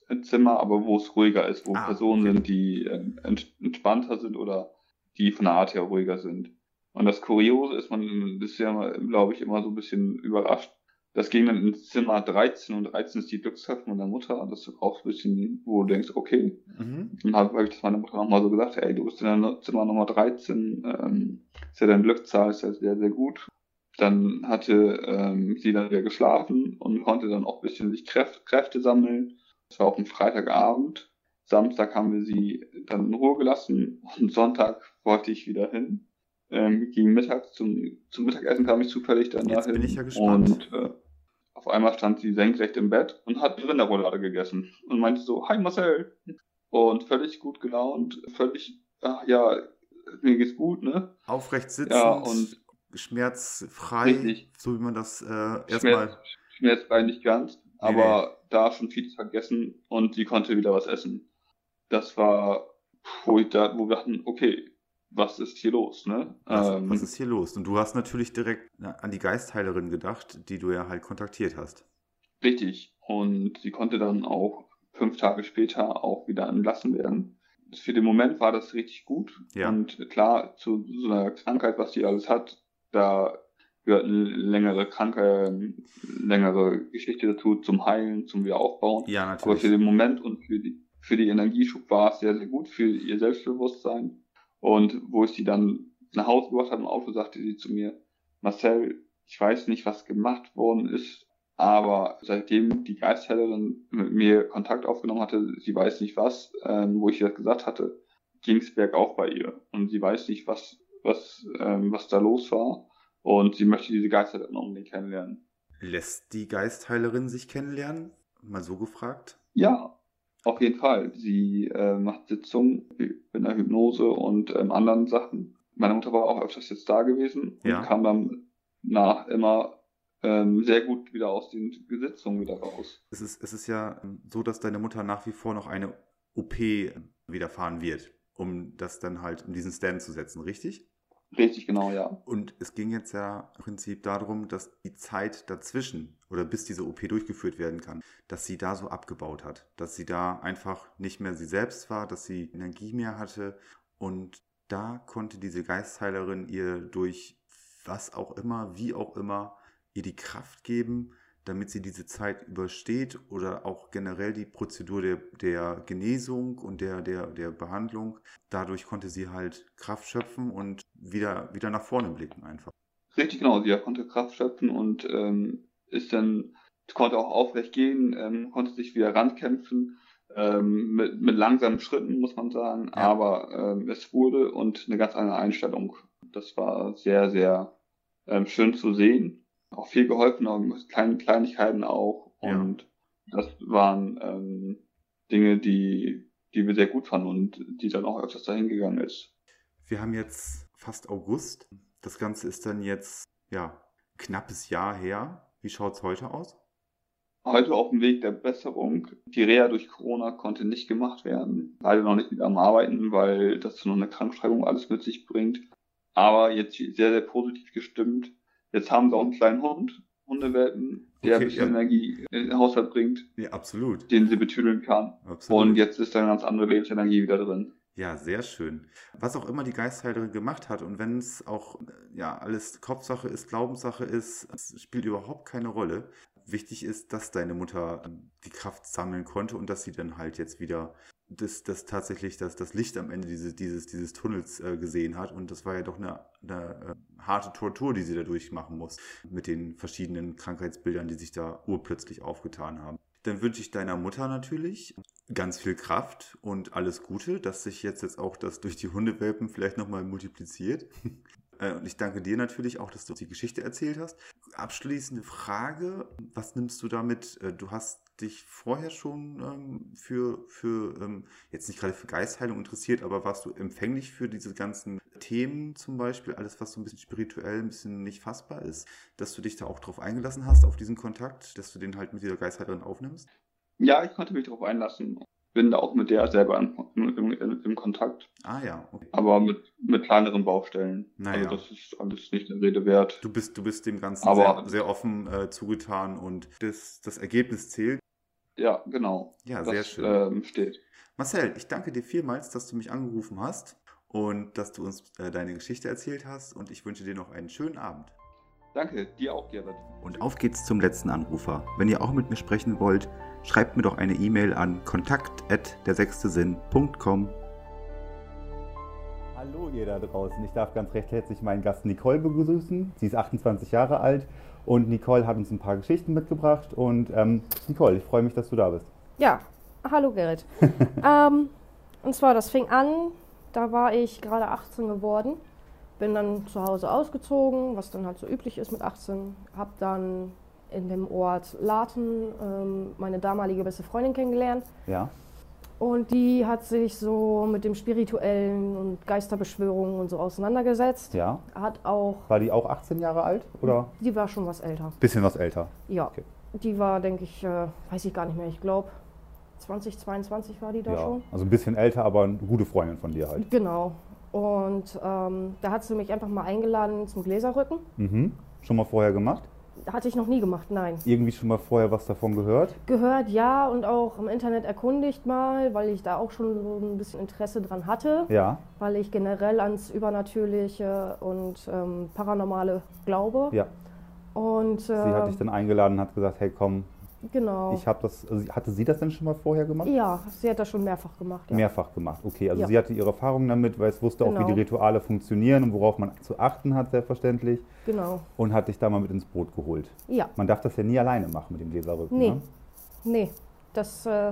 Mehrbettzimmer, aber wo es ruhiger ist, wo ah, Personen okay. sind, die äh, entspannter sind oder die von der Art her ruhiger sind. Und das Kuriose ist, man ist ja, glaube ich, immer so ein bisschen überrascht. Das ging dann ins Zimmer 13 und 13 ist die Glückshöfe meiner Mutter. Und das ist auch ein bisschen, wo du denkst, okay. Mhm. Dann habe ich das meiner Mutter nochmal so gesagt, ey, du bist in der Zimmer Nummer 13, ähm, ist ja dein Glückszahl, ist ja sehr, sehr gut. Dann hatte ähm, sie dann wieder geschlafen und konnte dann auch ein bisschen sich Kräfte, Kräfte sammeln. Das war auch ein Freitagabend. Samstag haben wir sie dann in Ruhe gelassen und Sonntag wollte ich wieder hin. Ähm, gegen Mittag zum, zum Mittagessen kam ich zufällig dann Jetzt dahin. bin ich ja gespannt. Und äh, auf einmal stand sie senkrecht im Bett und hat Rinderroulade gegessen und meinte so, hi Marcel. Und völlig gut gelaunt, völlig, ach ja, mir geht's gut, ne? Aufrecht sitzend. Ja, und schmerzfrei, Richtig. so wie man das äh, erstmal. Schmerz, schmerzfrei nicht ganz, aber nee. Da schon vieles vergessen und sie konnte wieder was essen. Das war, wo, ich da, wo wir dachten, okay, was ist hier los, ne? Was, ähm, was ist hier los? Und du hast natürlich direkt an die Geistheilerin gedacht, die du ja halt kontaktiert hast. Richtig. Und sie konnte dann auch fünf Tage später auch wieder entlassen werden. Für den Moment war das richtig gut. Ja. Und klar, zu so einer Krankheit, was die alles hat, da gehört längere Krankheit, längere Geschichte dazu zum Heilen, zum Wiederaufbauen. Ja, natürlich. Aber für den Moment und für die, für die Energieschub war es sehr, sehr gut für ihr Selbstbewusstsein. Und wo ich sie dann nach Hause gebracht habe im Auto, sagte sie zu mir, Marcel, ich weiß nicht, was gemacht worden ist, aber seitdem die Geistheilerin mit mir Kontakt aufgenommen hatte, sie weiß nicht was, ähm, wo ich das gesagt hatte, ging es bergauf bei ihr. Und sie weiß nicht, was was, ähm, was da los war. Und sie möchte diese Geister dann unbedingt kennenlernen. Lässt die Geistheilerin sich kennenlernen? Mal so gefragt. Ja, auf jeden Fall. Sie äh, macht Sitzungen in der Hypnose und ähm, anderen Sachen. Meine Mutter war auch öfters jetzt da gewesen und Ja. kam dann nach immer ähm, sehr gut wieder aus den Sitzungen wieder raus. Es ist, es ist ja ähm, so, dass deine Mutter nach wie vor noch eine OP widerfahren wird, um das dann halt in diesen Stand zu setzen, richtig? Richtig genau, ja. Und es ging jetzt ja im Prinzip darum, dass die Zeit dazwischen oder bis diese OP durchgeführt werden kann, dass sie da so abgebaut hat, dass sie da einfach nicht mehr sie selbst war, dass sie Energie mehr hatte und da konnte diese Geistheilerin ihr durch was auch immer, wie auch immer, ihr die Kraft geben, damit sie diese Zeit übersteht oder auch generell die Prozedur der, der Genesung und der, der, der Behandlung. Dadurch konnte sie halt Kraft schöpfen und wieder, wieder nach vorne blicken einfach. Richtig genau, sie konnte Kraft schöpfen und ähm, ist dann, konnte auch aufrecht gehen, ähm, konnte sich wieder rankämpfen, ähm, mit, mit langsamen Schritten, muss man sagen, Ja. aber ähm, es wurde und eine ganz andere Einstellung. Das war sehr, sehr ähm, schön zu sehen. Auch viel geholfen, mit kleinen Kleinigkeiten auch. Ja. Und das waren ähm, Dinge, die, die wir sehr gut fanden und die dann auch öfters dahin gegangen ist. Wir haben jetzt fast August. Das Ganze ist dann jetzt, ja, knappes Jahr her. Wie schaut's heute aus? heute auf dem Weg der Besserung. Die Reha durch Corona konnte nicht gemacht werden. Leider noch nicht wieder am Arbeiten, weil das noch eine Krankschreibung alles mit sich bringt. Aber jetzt sehr, sehr positiv gestimmt. Jetzt haben sie auch einen kleinen Hund, Hundewelpen, der Okay, ein bisschen ja. Energie in den Haushalt bringt, Ja, absolut. den sie betüdeln kann. absolut. Und jetzt ist da eine ganz andere Lebensenergie wieder drin. Ja, sehr schön. Was auch immer die Geistheilerin gemacht hat und wenn es auch ja alles Kopfsache ist, Glaubenssache ist, es spielt überhaupt keine Rolle. Wichtig ist, dass deine Mutter die Kraft sammeln konnte und dass sie dann halt jetzt wieder das, das tatsächlich das, das Licht am Ende dieses, dieses, dieses Tunnels äh, gesehen hat. Und das war ja doch eine, eine äh, harte Tortur, die sie da durchmachen muss, mit den verschiedenen Krankheitsbildern, die sich da urplötzlich aufgetan haben. Dann wünsche ich deiner Mutter natürlich ganz viel Kraft und alles Gute, dass sich jetzt, jetzt auch das durch die Hundewelpen vielleicht nochmal multipliziert. [LAUGHS] Äh, Und ich danke dir natürlich auch, dass du die Geschichte erzählt hast. Abschließende Frage, was nimmst du damit? Äh, Du hast dich vorher schon ähm, für, für ähm, jetzt nicht gerade für Geistheilung interessiert, aber warst du empfänglich für diese ganzen Themen zum Beispiel, alles was so ein bisschen spirituell, ein bisschen nicht fassbar ist, dass du dich da auch drauf eingelassen hast, auf diesen Kontakt, dass du den halt mit dieser Geistheilerin aufnimmst? Ja, ich konnte mich darauf einlassen. Bin da auch mit der selber im, Kontakt. Ah ja, okay. Aber mit, mit kleineren Baustellen. Naja. Also das ist alles nicht der Rede wert. Du bist, du bist dem Ganzen Aber- sehr, sehr offen äh, zugetan und das, das Ergebnis zählt. Ja, genau. Ja, das sehr schön. Ähm, steht. Marcel, ich danke dir vielmals, dass du mich angerufen hast und dass du uns äh, deine Geschichte erzählt hast und ich wünsche dir noch einen schönen Abend. Danke, dir auch, Gerrit. Und auf geht's zum letzten Anrufer. Wenn ihr auch mit mir sprechen wollt, schreibt mir doch eine E-Mail an kontakt@dersechstesinn.com. Hallo ihr da draußen. Ich darf ganz recht herzlich meinen Gast Nicole begrüßen. Sie ist 28 Jahre alt und Nicole hat uns ein paar Geschichten mitgebracht. Und ähm, Nicole, ich freue mich, dass du da bist. Ja, hallo Gerrit. [LAUGHS] ähm, und zwar, das fing an, da war ich gerade 18 geworden, bin dann zu Hause ausgezogen, was dann halt so üblich ist mit 18, habe dann in dem Ort Laten ähm, meine damalige beste Freundin kennengelernt Ja, und die hat sich so mit dem Spirituellen und Geisterbeschwörungen und so auseinandergesetzt. ja. Hat auch, War die auch 18 Jahre alt oder die war schon was älter. bisschen was älter? Ja, Okay. die war, denke ich, äh, weiß ich gar nicht mehr, ich glaube 2022 war die da ja, schon. also ein bisschen älter, aber eine gute Freundin von dir halt. Genau. Und ähm, da hat sie mich einfach mal eingeladen zum Gläserrücken. Mhm. Schon mal vorher gemacht? Hatte ich noch nie gemacht, nein. Irgendwie schon mal vorher was davon gehört? Gehört ja und auch im Internet erkundigt mal, weil ich da auch schon so ein bisschen Interesse dran hatte, Ja, weil ich generell ans Übernatürliche und ähm, Paranormale glaube. ja. Und Sie hat äh, dich dann eingeladen und hat gesagt, hey komm, genau. ich habe das, also hatte sie das denn schon mal vorher gemacht? ja, sie hat das schon mehrfach gemacht. Ja. Mehrfach gemacht, okay. Also Ja. sie hatte ihre Erfahrungen damit, weil es wusste auch, wie Genau. die Rituale funktionieren und worauf man zu achten hat, selbstverständlich. Genau. Und hat dich da mal mit ins Boot geholt. Ja. Man darf das ja nie alleine machen mit dem Gläserrücken. Nee. Ne? Nee. Das äh,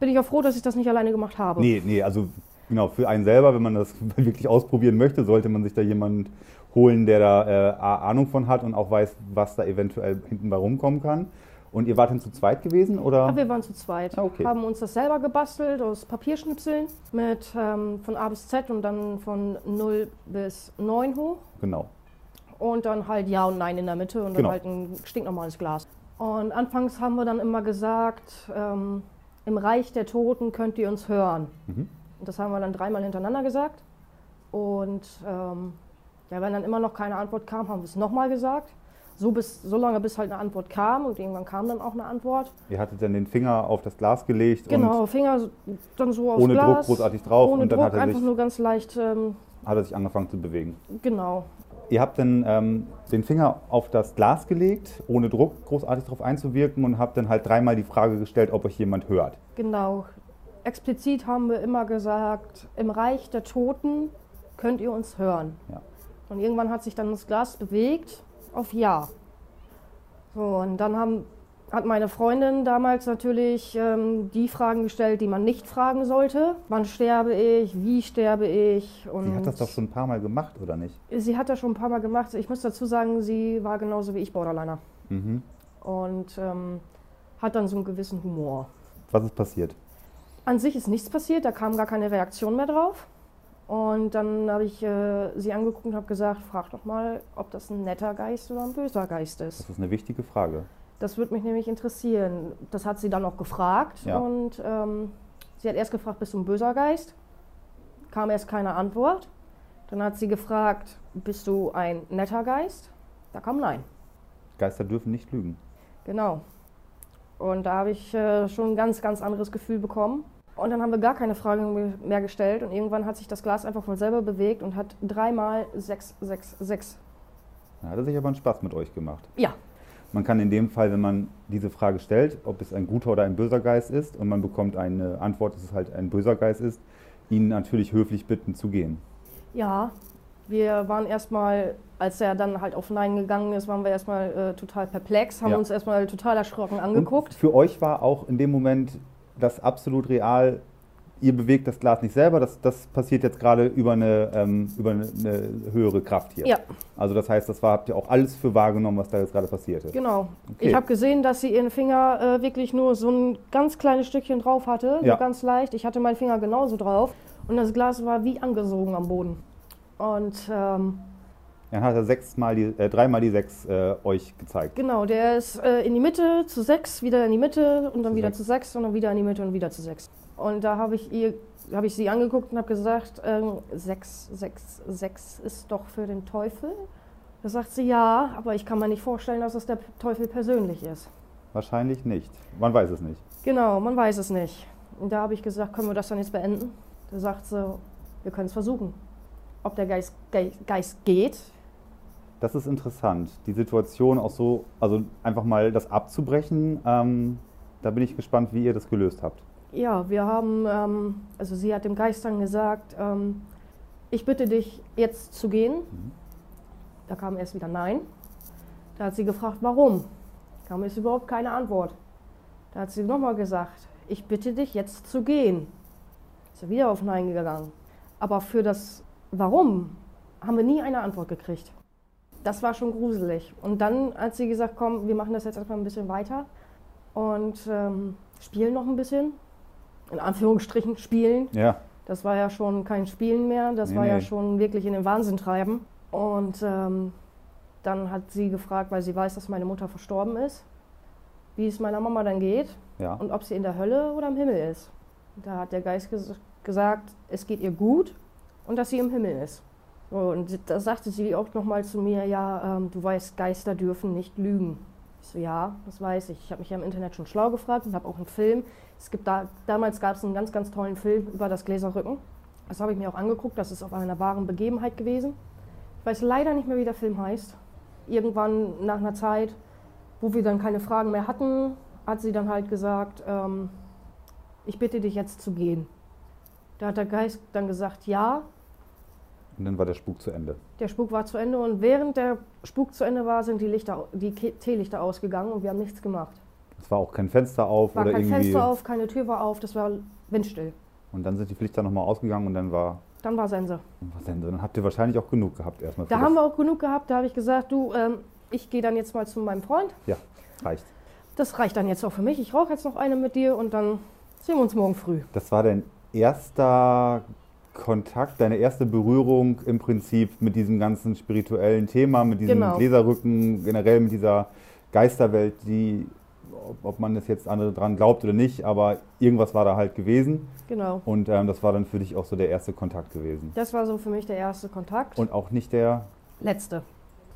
bin ich auch froh, dass ich das nicht alleine gemacht habe. nee, nee, also genau, für einen selber, wenn man das [LAUGHS] wirklich ausprobieren möchte, sollte man sich da jemand holen, der da äh, Ahnung von hat und auch weiß, was da eventuell hinten bei rumkommen kann. Und ihr wart dann zu zweit gewesen, oder? Ja, wir waren zu zweit. Ah, okay. Haben uns das selber gebastelt aus Papierschnipseln mit ähm, von A bis Z und dann von 0 bis 9 hoch. Genau. Und dann halt Ja und Nein in der Mitte und dann Genau. halt ein stinknormales Glas. Und anfangs haben wir dann immer gesagt, ähm, im Reich der Toten könnt ihr uns hören. Mhm. Und das haben wir dann dreimal hintereinander gesagt. Und ähm, ja, wenn dann immer noch keine Antwort kam, haben wir es nochmal gesagt. So, bis, so lange, bis halt eine Antwort kam und irgendwann kam dann auch eine Antwort. Ihr hattet dann den Finger auf das Glas gelegt Genau, Finger dann so aufs ohne Glas. Druck großartig drauf Ohne und dann Druck, hat er, einfach sich, nur ganz leicht, ähm, hat er sich angefangen zu bewegen. genau. Ihr habt dann ähm, den Finger auf das Glas gelegt, ohne Druck großartig darauf einzuwirken und habt dann halt dreimal die Frage gestellt, ob euch jemand hört. Genau. Explizit haben wir immer gesagt, im Reich der Toten könnt ihr uns hören. Ja. Und irgendwann hat sich dann das Glas bewegt auf Ja. So, und dann haben, hat meine Freundin damals natürlich ähm, die Fragen gestellt, die man nicht fragen sollte. Wann sterbe ich? Wie sterbe ich? Und Sie hat das doch schon ein paar Mal gemacht, oder nicht? Sie hat das schon ein paar Mal gemacht. Ich muss dazu sagen, sie war genauso wie ich Borderliner. Mhm. Und ähm, hat dann so einen gewissen Humor. Was ist passiert? An sich ist nichts passiert, da kam gar keine Reaktion mehr drauf. Und dann habe ich äh, sie angeguckt und habe gesagt, frag doch mal, ob das ein netter Geist oder ein böser Geist ist. Das ist eine wichtige Frage. Das würde mich nämlich interessieren. Das hat sie dann auch gefragt. Ja. Und ähm, sie hat erst gefragt, bist du ein böser Geist? Kam erst keine Antwort. Dann hat sie gefragt, bist du ein netter Geist? Da kam nein. Geister dürfen nicht lügen. Genau. Und da habe ich äh, schon ein ganz, ganz anderes Gefühl bekommen. Und dann haben wir gar keine Fragen mehr gestellt und irgendwann hat sich das Glas einfach von selber bewegt und hat dreimal 666. Da hat er sich aber einen Spaß mit euch gemacht. Ja, Man kann in dem Fall, wenn man diese Frage stellt, ob es ein guter oder ein böser Geist ist, und man bekommt eine Antwort, dass es halt ein böser Geist ist, ihn natürlich höflich bitten zu gehen. ja. Wir waren erstmal, als er dann halt auf Nein gegangen ist, waren wir erstmal äh, total perplex, haben Ja. uns erstmal total erschrocken Und angeguckt. für euch war auch in dem Moment das absolut real. Ihr bewegt das Glas nicht selber, das, das passiert jetzt gerade über, eine, ähm, über eine, eine höhere Kraft hier. Ja. Also das heißt, das war, habt ihr auch alles für wahrgenommen, was da jetzt gerade passierte. Genau. Okay. Ich habe gesehen, dass sie ihren Finger äh, wirklich nur so ein ganz kleines Stückchen drauf hatte, Ja. so ganz leicht. Ich hatte meinen Finger genauso drauf und das Glas war wie angesogen am Boden. Und ähm, Dann hat er sechsmal die, äh, dreimal die sechs äh, euch gezeigt. genau, der ist äh, in die Mitte zu sechs, wieder in die Mitte und dann Zu wieder sechs. zu sechs und dann wieder in die Mitte und wieder zu sechs. Und da habe ich ihr, habe ich sie angeguckt und habe gesagt, ähm, sechs, sechs, sechs ist doch für den Teufel. Da sagt sie ja, aber ich kann mir nicht vorstellen, dass es der Teufel persönlich ist. Wahrscheinlich nicht. Man weiß es nicht. Genau, man weiß es nicht. Und da habe ich gesagt, können wir das dann jetzt beenden? Da sagt sie, wir können es versuchen. Ob der Geist, Ge Geist geht, Das ist interessant. Die Situation auch so, also einfach mal das abzubrechen, ähm, da bin ich gespannt, wie ihr das gelöst habt. ja, wir haben, ähm, also sie hat dem Geist dann gesagt, ähm, ich bitte dich jetzt zu gehen. Da kam erst wieder Nein. Da hat sie gefragt, warum? Kam jetzt überhaupt keine Antwort. Da hat sie nochmal gesagt, ich bitte dich jetzt zu gehen. Ist er wieder auf Nein gegangen. Aber für das Warum haben wir nie eine Antwort gekriegt. Das war schon gruselig. Und dann hat sie gesagt, komm, wir machen das jetzt erstmal ein bisschen weiter und ähm, spielen noch ein bisschen. In Anführungsstrichen spielen. Ja, Das war ja schon kein Spielen mehr, das Nee, war ja nee. schon wirklich in den Wahnsinn treiben. Und ähm, dann hat sie gefragt, weil sie weiß, dass meine Mutter verstorben ist, wie es meiner Mama dann geht ja. und ob sie in der Hölle oder im Himmel ist. Da hat der Geist ges gesagt, es geht ihr gut und dass sie im Himmel ist. Und da sagte sie auch nochmal zu mir, ja, ähm, du weißt, Geister dürfen nicht lügen. Ich so, ja, das weiß ich. Ich habe mich ja im Internet schon schlau gefragt und habe auch einen Film. Es gibt da, damals gab es einen ganz, ganz tollen Film über das Gläserrücken. Das habe ich mir auch angeguckt, das ist auf einer wahren Begebenheit gewesen. Ich weiß leider nicht mehr, wie der Film heißt. Irgendwann nach einer Zeit, wo wir dann keine Fragen mehr hatten, hat sie dann halt gesagt, ähm, ich bitte dich jetzt zu gehen. Da hat der Geist dann gesagt, ja. Und dann war der Spuk zu Ende. Der Spuk war zu Ende und während der Spuk zu Ende war, sind die, Lichter, die Teelichter ausgegangen und wir haben nichts gemacht. Es war auch kein Fenster auf War oder kein irgendwie. Fenster auf, keine Tür war auf, das war windstill. Und dann sind die Lichter nochmal ausgegangen und dann war dann war Sense. War Sense. Dann habt ihr wahrscheinlich auch genug gehabt erstmal. Da haben wir auch genug gehabt. Da habe ich gesagt, du, ähm, ich gehe dann jetzt mal zu meinem Freund. Ja, reicht. Das reicht dann jetzt auch für mich. Ich rauche jetzt noch eine mit dir und dann sehen wir uns morgen früh. Das war dein erster Kontakt, deine erste Berührung im Prinzip mit diesem ganzen spirituellen Thema, mit diesem genau. Gläserrücken, generell mit dieser Geisterwelt, die, ob man das jetzt andere dran glaubt oder nicht, aber irgendwas war da halt gewesen. Genau. Und ähm, das war dann für dich auch so der erste Kontakt gewesen. Das war so für mich der erste Kontakt. Und auch nicht der letzte.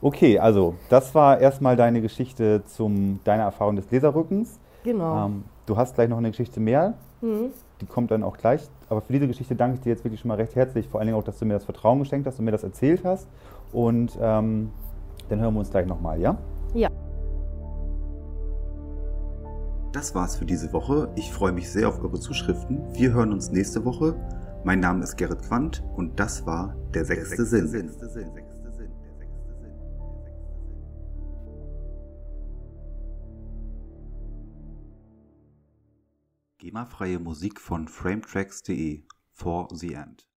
Okay, also das war erstmal deine Geschichte zum deiner Erfahrung des Gläserrückens. Genau. Ähm, du hast gleich noch eine Geschichte mehr. Mhm. Die kommt dann auch gleich. Aber für diese Geschichte danke ich dir jetzt wirklich schon mal recht herzlich. Vor allen Dingen auch, dass du mir das Vertrauen geschenkt hast und mir das erzählt hast. Und ähm, dann hören wir uns gleich nochmal, ja? Ja. Das war's für diese Woche. Ich freue mich sehr auf eure Zuschriften. Wir hören uns nächste Woche. Mein Name ist Gerrit Quandt und das war der sechste, der sechste Sinn. Sinn. GEMA-freie Musik von frametracks.de For the End